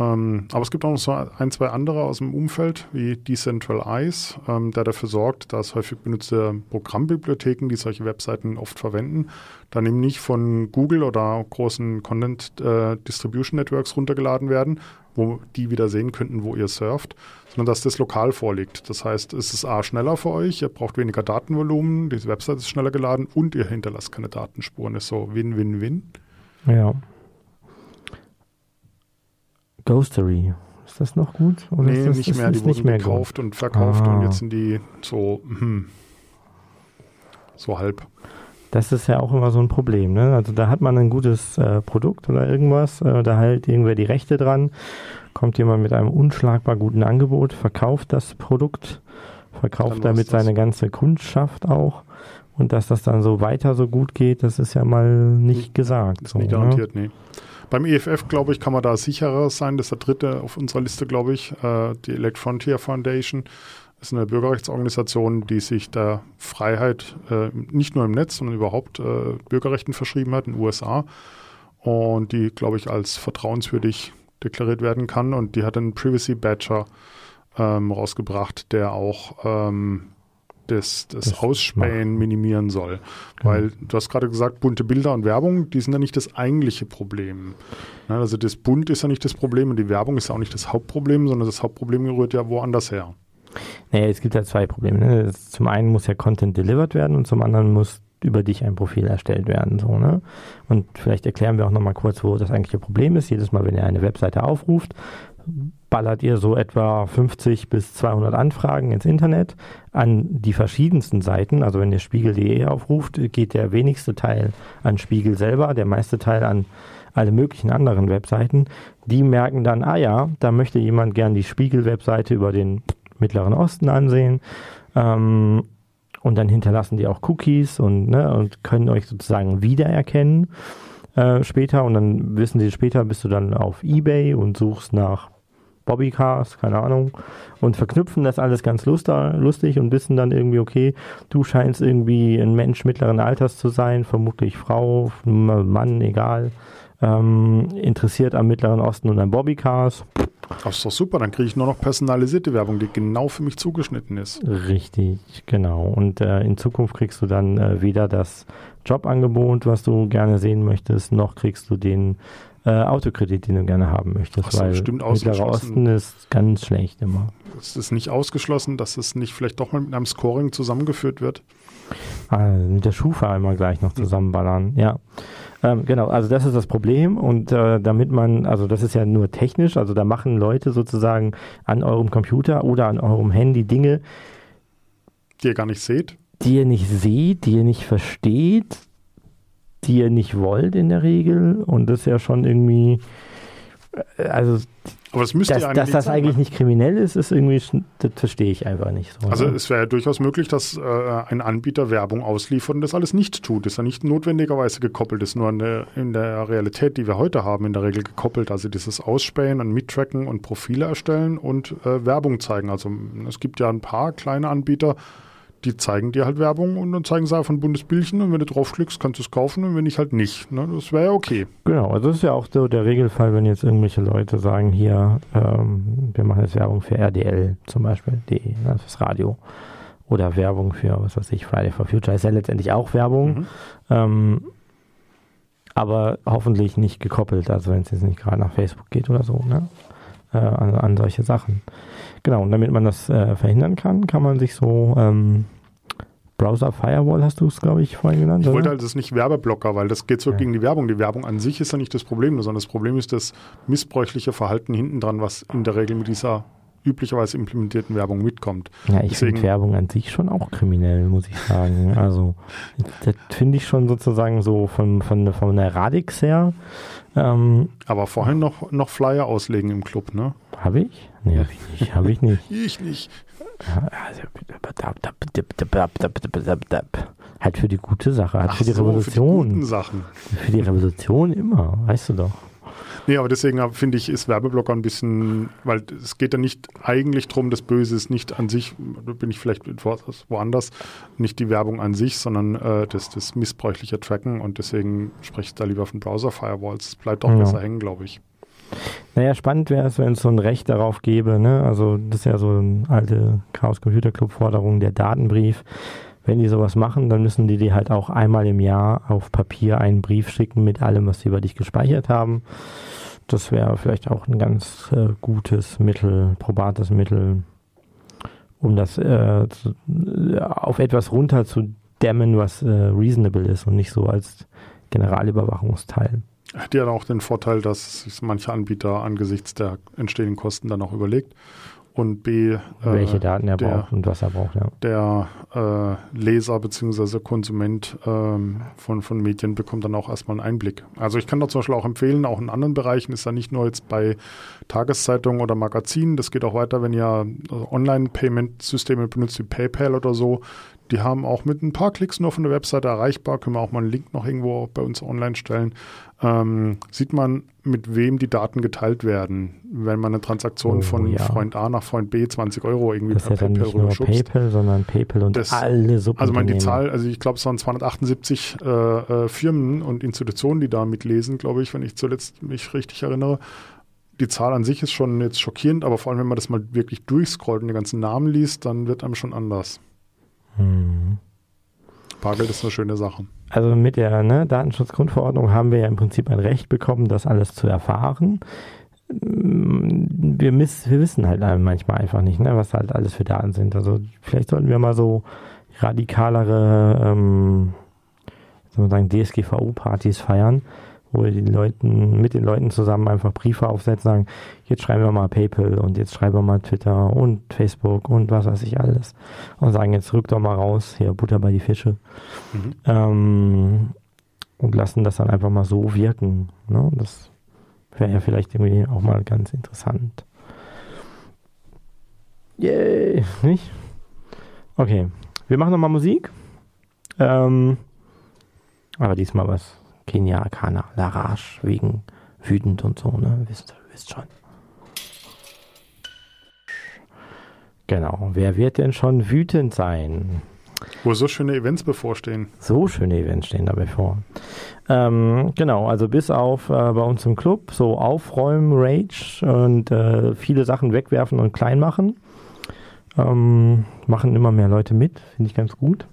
Ähm, aber es gibt auch noch so ein, zwei andere aus dem Umfeld, wie Decentral Eyes, ähm, der dafür sorgt, dass häufig benutzte Programmbibliotheken, die solche Webseiten oft verwenden, dann eben nicht von Google oder großen Content äh, Distribution Networks runtergeladen werden, wo die wieder sehen könnten, wo ihr surft, sondern dass das lokal vorliegt. Das heißt, es ist A schneller für euch, ihr braucht weniger Datenvolumen, die Website ist schneller geladen und ihr hinterlasst keine Datenspuren. Das ist so Win-Win-Win. Ja. Ghostery. Ist das noch gut? Oder nee, das, nicht mehr. Die wurden mehr gekauft gut? und verkauft ah. und jetzt sind die so, hm, so halb. Das ist ja auch immer so ein Problem. Ne? Also da hat man ein gutes äh, Produkt oder irgendwas, äh, da hält irgendwer die Rechte dran, kommt jemand mit einem unschlagbar guten Angebot, verkauft das Produkt, verkauft damit seine ganze Kundschaft auch. Und dass das dann so weiter so gut geht, das ist ja mal nicht gesagt. Ist so, nicht garantiert, ne? nee. Beim EFF, glaube ich, kann man da sicherer sein. Das ist der dritte auf unserer Liste, glaube ich. Äh, die Elect Frontier Foundation ist eine Bürgerrechtsorganisation, die sich der Freiheit äh, nicht nur im Netz, sondern überhaupt äh, Bürgerrechten verschrieben hat in den USA und die, glaube ich, als vertrauenswürdig deklariert werden kann. Und die hat einen Privacy Badger ähm, rausgebracht, der auch ähm, das, das, das Ausspähen macht. minimieren soll. Genau. Weil du hast gerade gesagt, bunte Bilder und Werbung, die sind ja nicht das eigentliche Problem. Also das Bunt ist ja nicht das Problem und die Werbung ist ja auch nicht das Hauptproblem, sondern das Hauptproblem rührt ja woanders her. Naja, es gibt ja zwei Probleme. Ne? Zum einen muss ja Content delivered werden und zum anderen muss über dich ein Profil erstellt werden. So, ne? Und vielleicht erklären wir auch nochmal kurz, wo das eigentliche Problem ist. Jedes Mal, wenn ihr eine Webseite aufruft, ballert ihr so etwa 50 bis 200 Anfragen ins Internet an die verschiedensten Seiten. Also wenn ihr spiegel.de aufruft, geht der wenigste Teil an Spiegel selber, der meiste Teil an alle möglichen anderen Webseiten. Die merken dann, ah ja, da möchte jemand gern die Spiegel-Webseite über den Mittleren Osten ansehen. Ähm, und dann hinterlassen die auch Cookies und, ne, und können euch sozusagen wiedererkennen äh, später. Und dann wissen sie später, bist du dann auf Ebay und suchst nach Bobbycars, keine Ahnung, und verknüpfen das alles ganz lustig und wissen dann irgendwie, okay, du scheinst irgendwie ein Mensch mittleren Alters zu sein, vermutlich Frau, Mann, egal, ähm, interessiert am Mittleren Osten und an Bobbycars. Das ist doch super, dann kriege ich nur noch personalisierte Werbung, die genau für mich zugeschnitten ist. Richtig, genau. Und äh, in Zukunft kriegst du dann äh, weder das Jobangebot, was du gerne sehen möchtest, noch kriegst du den äh, Autokredit, den du gerne haben möchtest. So, weil stimmt, Mittlerer Osten ist ganz schlecht immer. Es ist nicht ausgeschlossen, dass es nicht vielleicht doch mal mit einem Scoring zusammengeführt wird. Ah, mit der Schufa einmal gleich noch zusammenballern, ja. Ähm, genau, also das ist das Problem und äh, damit man, also das ist ja nur technisch, also da machen Leute sozusagen an eurem Computer oder an eurem Handy Dinge, die ihr gar nicht seht, die ihr nicht seht, die ihr nicht versteht, die ihr nicht wollt in der Regel und das ist ja schon irgendwie, äh, also aber das müsste dass, ja eigentlich dass das sein, eigentlich ne? nicht kriminell ist, ist irgendwie, das verstehe ich einfach nicht so. Also ne? es wäre ja durchaus möglich, dass äh, ein Anbieter Werbung ausliefert und das alles nicht tut. Das ist ja nicht notwendigerweise gekoppelt, ist nur in der, in der Realität, die wir heute haben, in der Regel gekoppelt. Also dieses Ausspähen und Mittracken und Profile erstellen und äh, Werbung zeigen. Also es gibt ja ein paar kleine Anbieter, die zeigen dir halt Werbung und dann zeigen sie einfach ein buntes Bildchen und wenn du draufklickst, kannst du es kaufen und wenn nicht, halt nicht. Ne? Das wäre ja okay. Genau, also das ist ja auch so der Regelfall, wenn jetzt irgendwelche Leute sagen, hier, ähm, wir machen jetzt Werbung für RDL zum Beispiel, die, ne, fürs Radio. Oder Werbung für, was weiß ich, Friday for Future ist ja letztendlich auch Werbung. Mhm. Ähm, aber hoffentlich nicht gekoppelt, also wenn es jetzt nicht gerade nach Facebook geht oder so, ne? Äh, an, an solche Sachen. Genau, und damit man das äh, verhindern kann, kann man sich so ähm, Browser Firewall hast du es, glaube ich, vorhin genannt. Ich oder? wollte halt das nicht Werbeblocker, weil das geht so ja. gegen die Werbung. Die Werbung an sich ist ja nicht das Problem, sondern das Problem ist das missbräuchliche Verhalten hinten dran, was in der Regel mit dieser üblicherweise implementierten Werbung mitkommt. Ja, ich finde Werbung an sich schon auch kriminell, muss ich sagen. [LAUGHS] also, das finde ich schon sozusagen so von, von, von der Radix her ähm, Aber vorhin noch, noch Flyer auslegen im Club, ne? Habe ich? Nee, habe ich nicht. Habe ich nicht. [LAUGHS] ich nicht. Halt für die gute Sache, halt Ach für die so, Revolution. Für die guten Sachen. Für die Revolution immer, weißt du doch. Nee, aber deswegen finde ich, ist Werbeblocker ein bisschen, weil es geht ja nicht eigentlich darum, das Böse ist nicht an sich, da bin ich vielleicht woanders, nicht die Werbung an sich, sondern äh, das, das missbräuchliche Tracken und deswegen spreche ich da lieber von Browser-Firewalls. Es bleibt auch ja. besser hängen, glaube ich. Naja, spannend wäre es, wenn es so ein Recht darauf gäbe, ne? Also das ist ja so eine alte Chaos Computer Club Forderung, der Datenbrief. Wenn die sowas machen, dann müssen die dir halt auch einmal im Jahr auf Papier einen Brief schicken mit allem, was sie über dich gespeichert haben das wäre vielleicht auch ein ganz äh, gutes Mittel, probates Mittel, um das äh, zu, äh, auf etwas runter zu dämmen, was äh, reasonable ist und nicht so als Generalüberwachungsteil. Hat ja auch den Vorteil, dass sich manche Anbieter angesichts der entstehenden Kosten dann auch überlegt und B, äh, welche Daten er der, braucht und was er braucht, ja. Der äh, Leser bzw. Konsument ähm, von, von Medien bekommt dann auch erstmal einen Einblick. Also ich kann da zum Beispiel auch empfehlen, auch in anderen Bereichen ist ja nicht nur jetzt bei Tageszeitungen oder Magazinen, das geht auch weiter, wenn ihr also Online-Payment-Systeme benutzt wie PayPal oder so, die haben auch mit ein paar Klicks nur von der Webseite erreichbar, können wir auch mal einen Link noch irgendwo bei uns online stellen. Ähm, sieht man, mit wem die Daten geteilt werden. Wenn man eine Transaktion oh, von ja. Freund A nach Freund B 20 Euro irgendwie das per ja PayPal nur PayPal, sondern PayPal und das, alle Subunternehmen. Also man die Zahl, also ich glaube, es waren 278 äh, äh, Firmen und Institutionen, die da mitlesen, glaube ich, wenn ich zuletzt mich richtig erinnere. Die Zahl an sich ist schon jetzt schockierend, aber vor allem, wenn man das mal wirklich durchscrollt und die ganzen Namen liest, dann wird einem schon anders. Hm. Bargeld ist eine schöne Sache. Also mit der ne, Datenschutzgrundverordnung haben wir ja im Prinzip ein Recht bekommen, das alles zu erfahren. Wir, miss, wir wissen halt manchmal einfach nicht, ne, was halt alles für Daten sind. Also vielleicht sollten wir mal so radikalere, ähm, soll man sagen, DSGVO-Partys feiern, wo wir den Leuten, mit den Leuten zusammen einfach Briefe aufsetzen, sagen, jetzt schreiben wir mal PayPal und jetzt schreiben wir mal Twitter und Facebook und was weiß ich alles. Und sagen, jetzt rück doch mal raus, hier Butter bei die Fische. Mhm. Ähm, und lassen das dann einfach mal so wirken. Ne? Das wäre ja vielleicht irgendwie auch mal ganz interessant. Yay, nicht? Okay, wir machen nochmal Musik. Ähm, aber diesmal was Kenia Arcana, Larage, wegen wütend und so, ne? Wisst, wisst schon. Genau, wer wird denn schon wütend sein? Wo so schöne Events bevorstehen. So schöne Events stehen da bevor. Ähm, genau, also bis auf äh, bei uns im Club so Aufräumen, Rage und äh, viele Sachen wegwerfen und klein machen. Ähm, machen immer mehr Leute mit, finde ich ganz gut.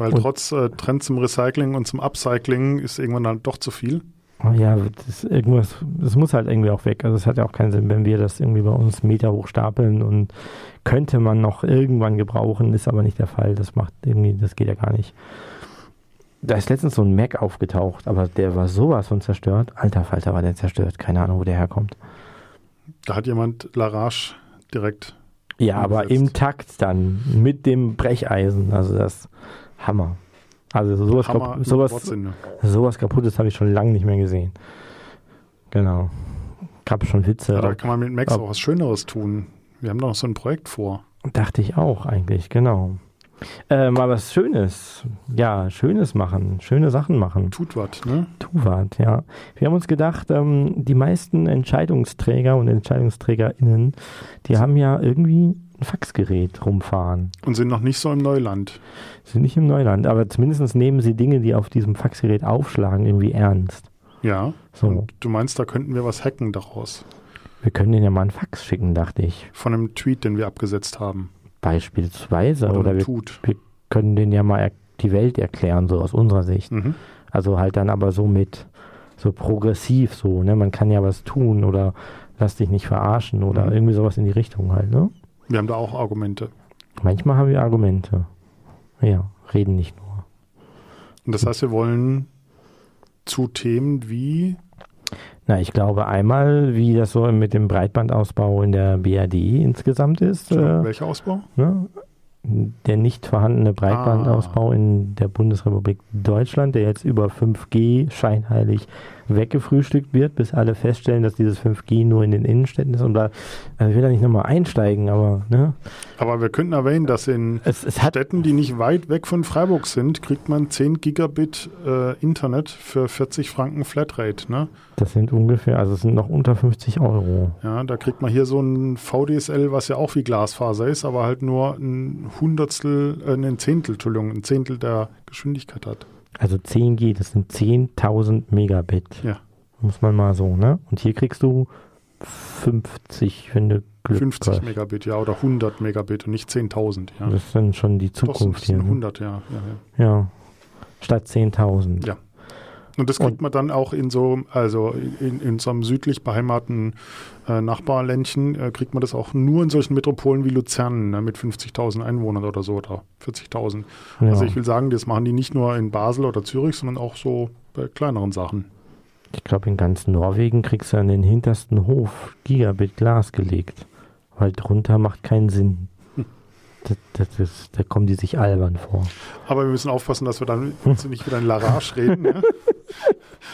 Weil und trotz äh, Trend zum Recycling und zum Upcycling ist irgendwann dann doch zu viel. Oh ja, das, irgendwas, das muss halt irgendwie auch weg. Also es hat ja auch keinen Sinn, wenn wir das irgendwie bei uns Meter hoch stapeln und könnte man noch irgendwann gebrauchen, ist aber nicht der Fall. Das macht irgendwie, das geht ja gar nicht. Da ist letztens so ein Mac aufgetaucht, aber der war sowas von zerstört. Alter Falter war der zerstört. Keine Ahnung, wo der herkommt. Da hat jemand Larage direkt. Ja, aber im Takt dann mit dem Brecheisen. Also das Hammer. Also sowas, Hammer kap sowas, sowas kaputtes habe ich schon lange nicht mehr gesehen. Genau. Gab schon Witze. Ja, da kann man mit Max auch was Schöneres tun. Wir haben doch noch so ein Projekt vor. Dachte ich auch eigentlich, genau. Äh, mal was Schönes. Ja, Schönes machen. Schöne Sachen machen. Tut was, ne? Tut was, ja. Wir haben uns gedacht, ähm, die meisten Entscheidungsträger und EntscheidungsträgerInnen, die haben ja irgendwie ein Faxgerät rumfahren. Und sind noch nicht so im Neuland. Sind nicht im Neuland, aber zumindest nehmen sie Dinge, die auf diesem Faxgerät aufschlagen, irgendwie ernst. Ja. So. Und du meinst, da könnten wir was hacken daraus? Wir können denen ja mal einen Fax schicken, dachte ich. Von einem Tweet, den wir abgesetzt haben. Beispielsweise. Oder, oder wir, wir, können denen ja mal die Welt erklären, so aus unserer Sicht. Mhm. Also halt dann aber so mit, so progressiv so, ne? Man kann ja was tun oder lass dich nicht verarschen oder mhm. irgendwie sowas in die Richtung halt, ne? Wir haben da auch Argumente. Manchmal haben wir Argumente. Ja, reden nicht nur. Und das heißt, wir wollen zu Themen wie. Na, ich glaube einmal, wie das so mit dem Breitbandausbau in der BRD insgesamt ist. Äh, welcher Ausbau? Ne? Der nicht vorhandene Breitbandausbau ah. in der Bundesrepublik Deutschland, der jetzt über 5G scheinheilig weggefrühstückt wird, bis alle feststellen, dass dieses 5G nur in den Innenstädten ist. Und da, also ich will da nicht nochmal einsteigen, aber. Ne? Aber wir könnten erwähnen, dass in es, es Städten, die nicht weit weg von Freiburg sind, kriegt man 10 Gigabit äh, Internet für 40 Franken Flatrate. Ne? Das sind ungefähr, also es sind noch unter 50 Euro. Ja, da kriegt man hier so ein VDSL, was ja auch wie Glasfaser ist, aber halt nur ein Hundertstel, äh, ein Zehntel, Entschuldigung, ein Zehntel der Geschwindigkeit hat. Also 10G, das sind 10.000 Megabit. Ja. Muss man mal so, ne? Und hier kriegst du 50, wenn du Glück 50 hast. Megabit, ja, oder 100 Megabit und nicht 10.000, ja. Das sind schon die Zukunft Doch, hier. 100, ne? ja, ja, ja. Ja, statt 10.000. Ja. Und das kriegt und, man dann auch in so, also in, in so einem südlich beheimateten äh, Nachbarländchen, äh, kriegt man das auch nur in solchen Metropolen wie Luzern ne, mit 50.000 Einwohnern oder so oder 40.000. Ja. Also ich will sagen, das machen die nicht nur in Basel oder Zürich, sondern auch so bei kleineren Sachen. Ich glaube, in ganz Norwegen kriegst du an den hintersten Hof Gigabit Glas gelegt, weil drunter macht keinen Sinn. Das, das, das, da kommen die sich albern vor. Aber wir müssen aufpassen, dass wir dann nicht wieder in Larage reden. Ja? [LAUGHS]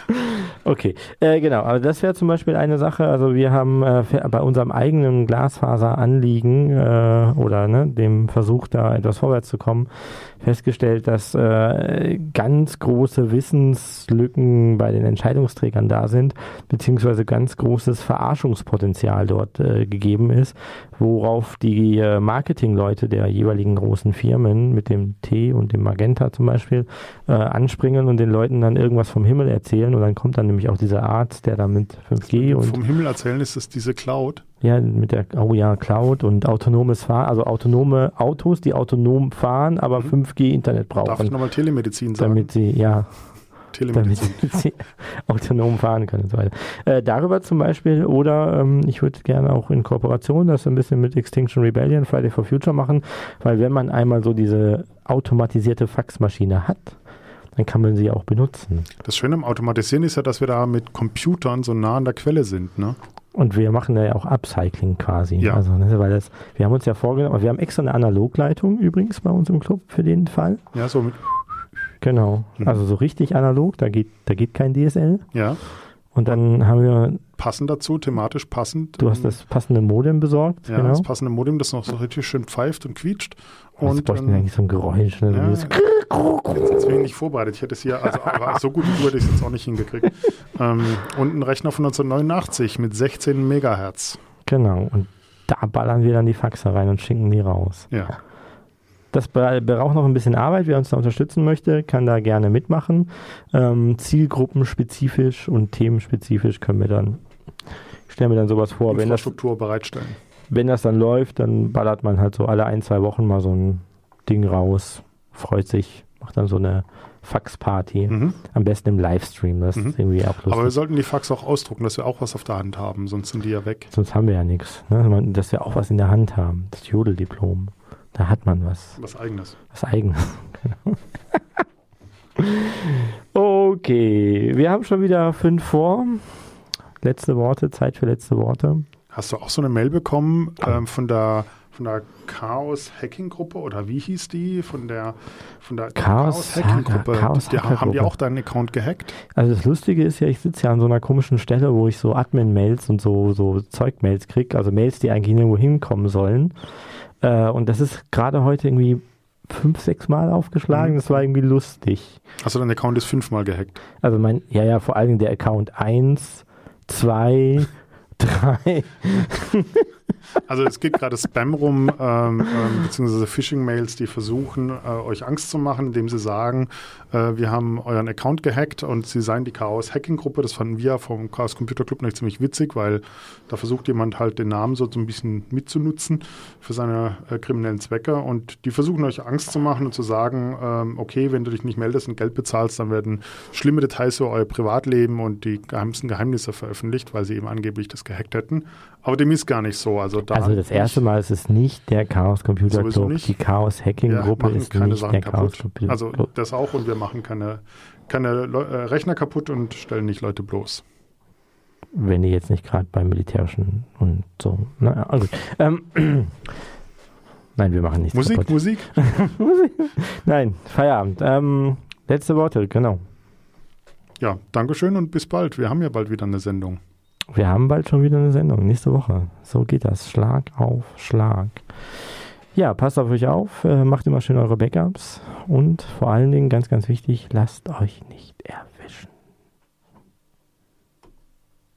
[LAUGHS] okay, äh, genau. Aber das wäre zum Beispiel eine Sache. Also wir haben äh, bei unserem eigenen Glasfaseranliegen äh, oder ne, dem Versuch, da etwas vorwärts zu kommen, festgestellt, dass äh, ganz große Wissenslücken bei den Entscheidungsträgern da sind, beziehungsweise ganz großes Verarschungspotenzial dort äh, gegeben ist, worauf die äh, Marketingleute der jeweiligen großen Firmen mit dem T und dem Magenta zum Beispiel äh, anspringen und den Leuten dann irgendwas vom Himmel erzählen und dann kommt dann nämlich auch dieser Arzt, der da mit 5G und vom Himmel erzählen ist es diese Cloud. Ja, mit der oh ja, Cloud und autonomes Fahren, also autonome Autos, die autonom fahren, aber mhm. 5G Internet brauchen. Darf ich nochmal Telemedizin sagen? Damit sie, ja, Telemedizin. damit [LAUGHS] sie autonom fahren können und so weiter. Äh, darüber zum Beispiel oder ähm, ich würde gerne auch in Kooperation das ein bisschen mit Extinction Rebellion, Friday for Future machen, weil wenn man einmal so diese automatisierte Faxmaschine hat, dann kann man sie auch benutzen. Das Schöne am Automatisieren ist ja, dass wir da mit Computern so nah an der Quelle sind. Ne? Und wir machen da ja auch Upcycling quasi. Ja. Also, ne, weil das, wir haben uns ja vorgenommen, wir haben extra eine Analogleitung übrigens bei uns im Club für den Fall. Ja, so mit, Genau. Mhm. Also so richtig analog, da geht, da geht kein DSL. ja, Und dann haben wir, passend dazu, thematisch passend. du hast das passende Modem besorgt. Ja, genau. das passende Modem, das noch so richtig schön pfeift und quietscht. Und bräuchten wir ähm, eigentlich so ein Geräusch. Ne? ja, jetzt, jetzt bin ich nicht vorbereitet. Ich hätte es hier, also aber [LAUGHS] so gut wie du hätte ich es jetzt auch nicht hingekriegt. ähm, und ein Rechner von 1989 mit 16 Megahertz. Genau. Und da ballern wir dann die Faxe rein und schicken die raus. Ja. Das bra- braucht noch ein bisschen Arbeit. Wer uns da unterstützen möchte, kann da gerne mitmachen. Ähm, zielgruppenspezifisch und themenspezifisch können wir dann, ich stelle mir dann sowas vor, wenn das, bereitstellen. wenn das dann läuft, dann ballert man halt so alle ein, zwei Wochen mal so ein Ding raus, freut sich, macht dann so eine Fax-Party. Mhm. Am besten im Livestream, das Mhm. ist irgendwie auch lustig. Aber wir sollten die Fax auch ausdrucken, dass wir auch was auf der Hand haben, sonst sind die ja weg. Sonst haben wir ja nichts. Ne? Dass wir auch was in der Hand haben. Das Jodeldiplom. Da hat man was. Was eigenes. Was eigenes. [LAUGHS] Genau. [LAUGHS] okay, wir haben schon wieder fünf vor. Letzte Worte, Zeit für letzte Worte. Hast du auch so eine Mail bekommen ähm, von der von der Chaos Hacking Gruppe oder wie hieß die? Von der von der Chaos Hacking Gruppe. Chaos die, haben die auch deinen Account gehackt? Also das Lustige ist ja, ich sitze ja an so einer komischen Stelle, wo ich so Admin-Mails und so, so Zeugmails kriege, also Mails, die eigentlich nirgendwo hinkommen sollen. Äh, und das ist gerade heute irgendwie fünf, sechs Mal aufgeschlagen. Mhm. Das war irgendwie lustig. Also dein Account ist fünfmal gehackt. Also mein, ja, ja, vor allen Dingen der Account 1, 2, 3. [LAUGHS] Also es geht gerade Spam rum, ähm, ähm, beziehungsweise Phishing-Mails, die versuchen, äh, euch Angst zu machen, indem sie sagen, äh, wir haben euren Account gehackt und sie seien die Chaos-Hacking-Gruppe. Das fanden wir vom Chaos Computer Club nicht ziemlich witzig, weil da versucht jemand halt den Namen so, ein bisschen mitzunutzen für seine äh, kriminellen Zwecke. Und die versuchen euch Angst zu machen und zu sagen, ähm, okay, wenn du dich nicht meldest und Geld bezahlst, dann werden schlimme Details über euer Privatleben und die geheimsten Geheimnisse veröffentlicht, weil sie eben angeblich das gehackt hätten. Aber dem ist gar nicht so. Also, da Also das erste Mal ist es nicht der Chaos Computer Club. nicht. Die Chaos Hacking Gruppe machen ist keine nicht Sachen der Chaos kaputt. Computer Also das auch und wir machen keine, keine äh, Rechner kaputt und stellen nicht Leute bloß. Wenn die jetzt nicht gerade beim Militärischen und so. Naja, also, ähm, [CLEARS THROAT] Nein, wir machen nichts Musik, kaputt. [LAUGHS] Musik. Nein, Feierabend. Ähm, letzte Worte, genau. Ja, Dankeschön und bis bald. Wir haben ja bald wieder eine Sendung. Wir haben bald schon wieder eine Sendung, nächste Woche. So geht das, Schlag auf Schlag. Ja, passt auf euch auf, äh, macht immer schön eure Backups und vor allen Dingen, ganz, ganz wichtig, lasst euch nicht erwischen.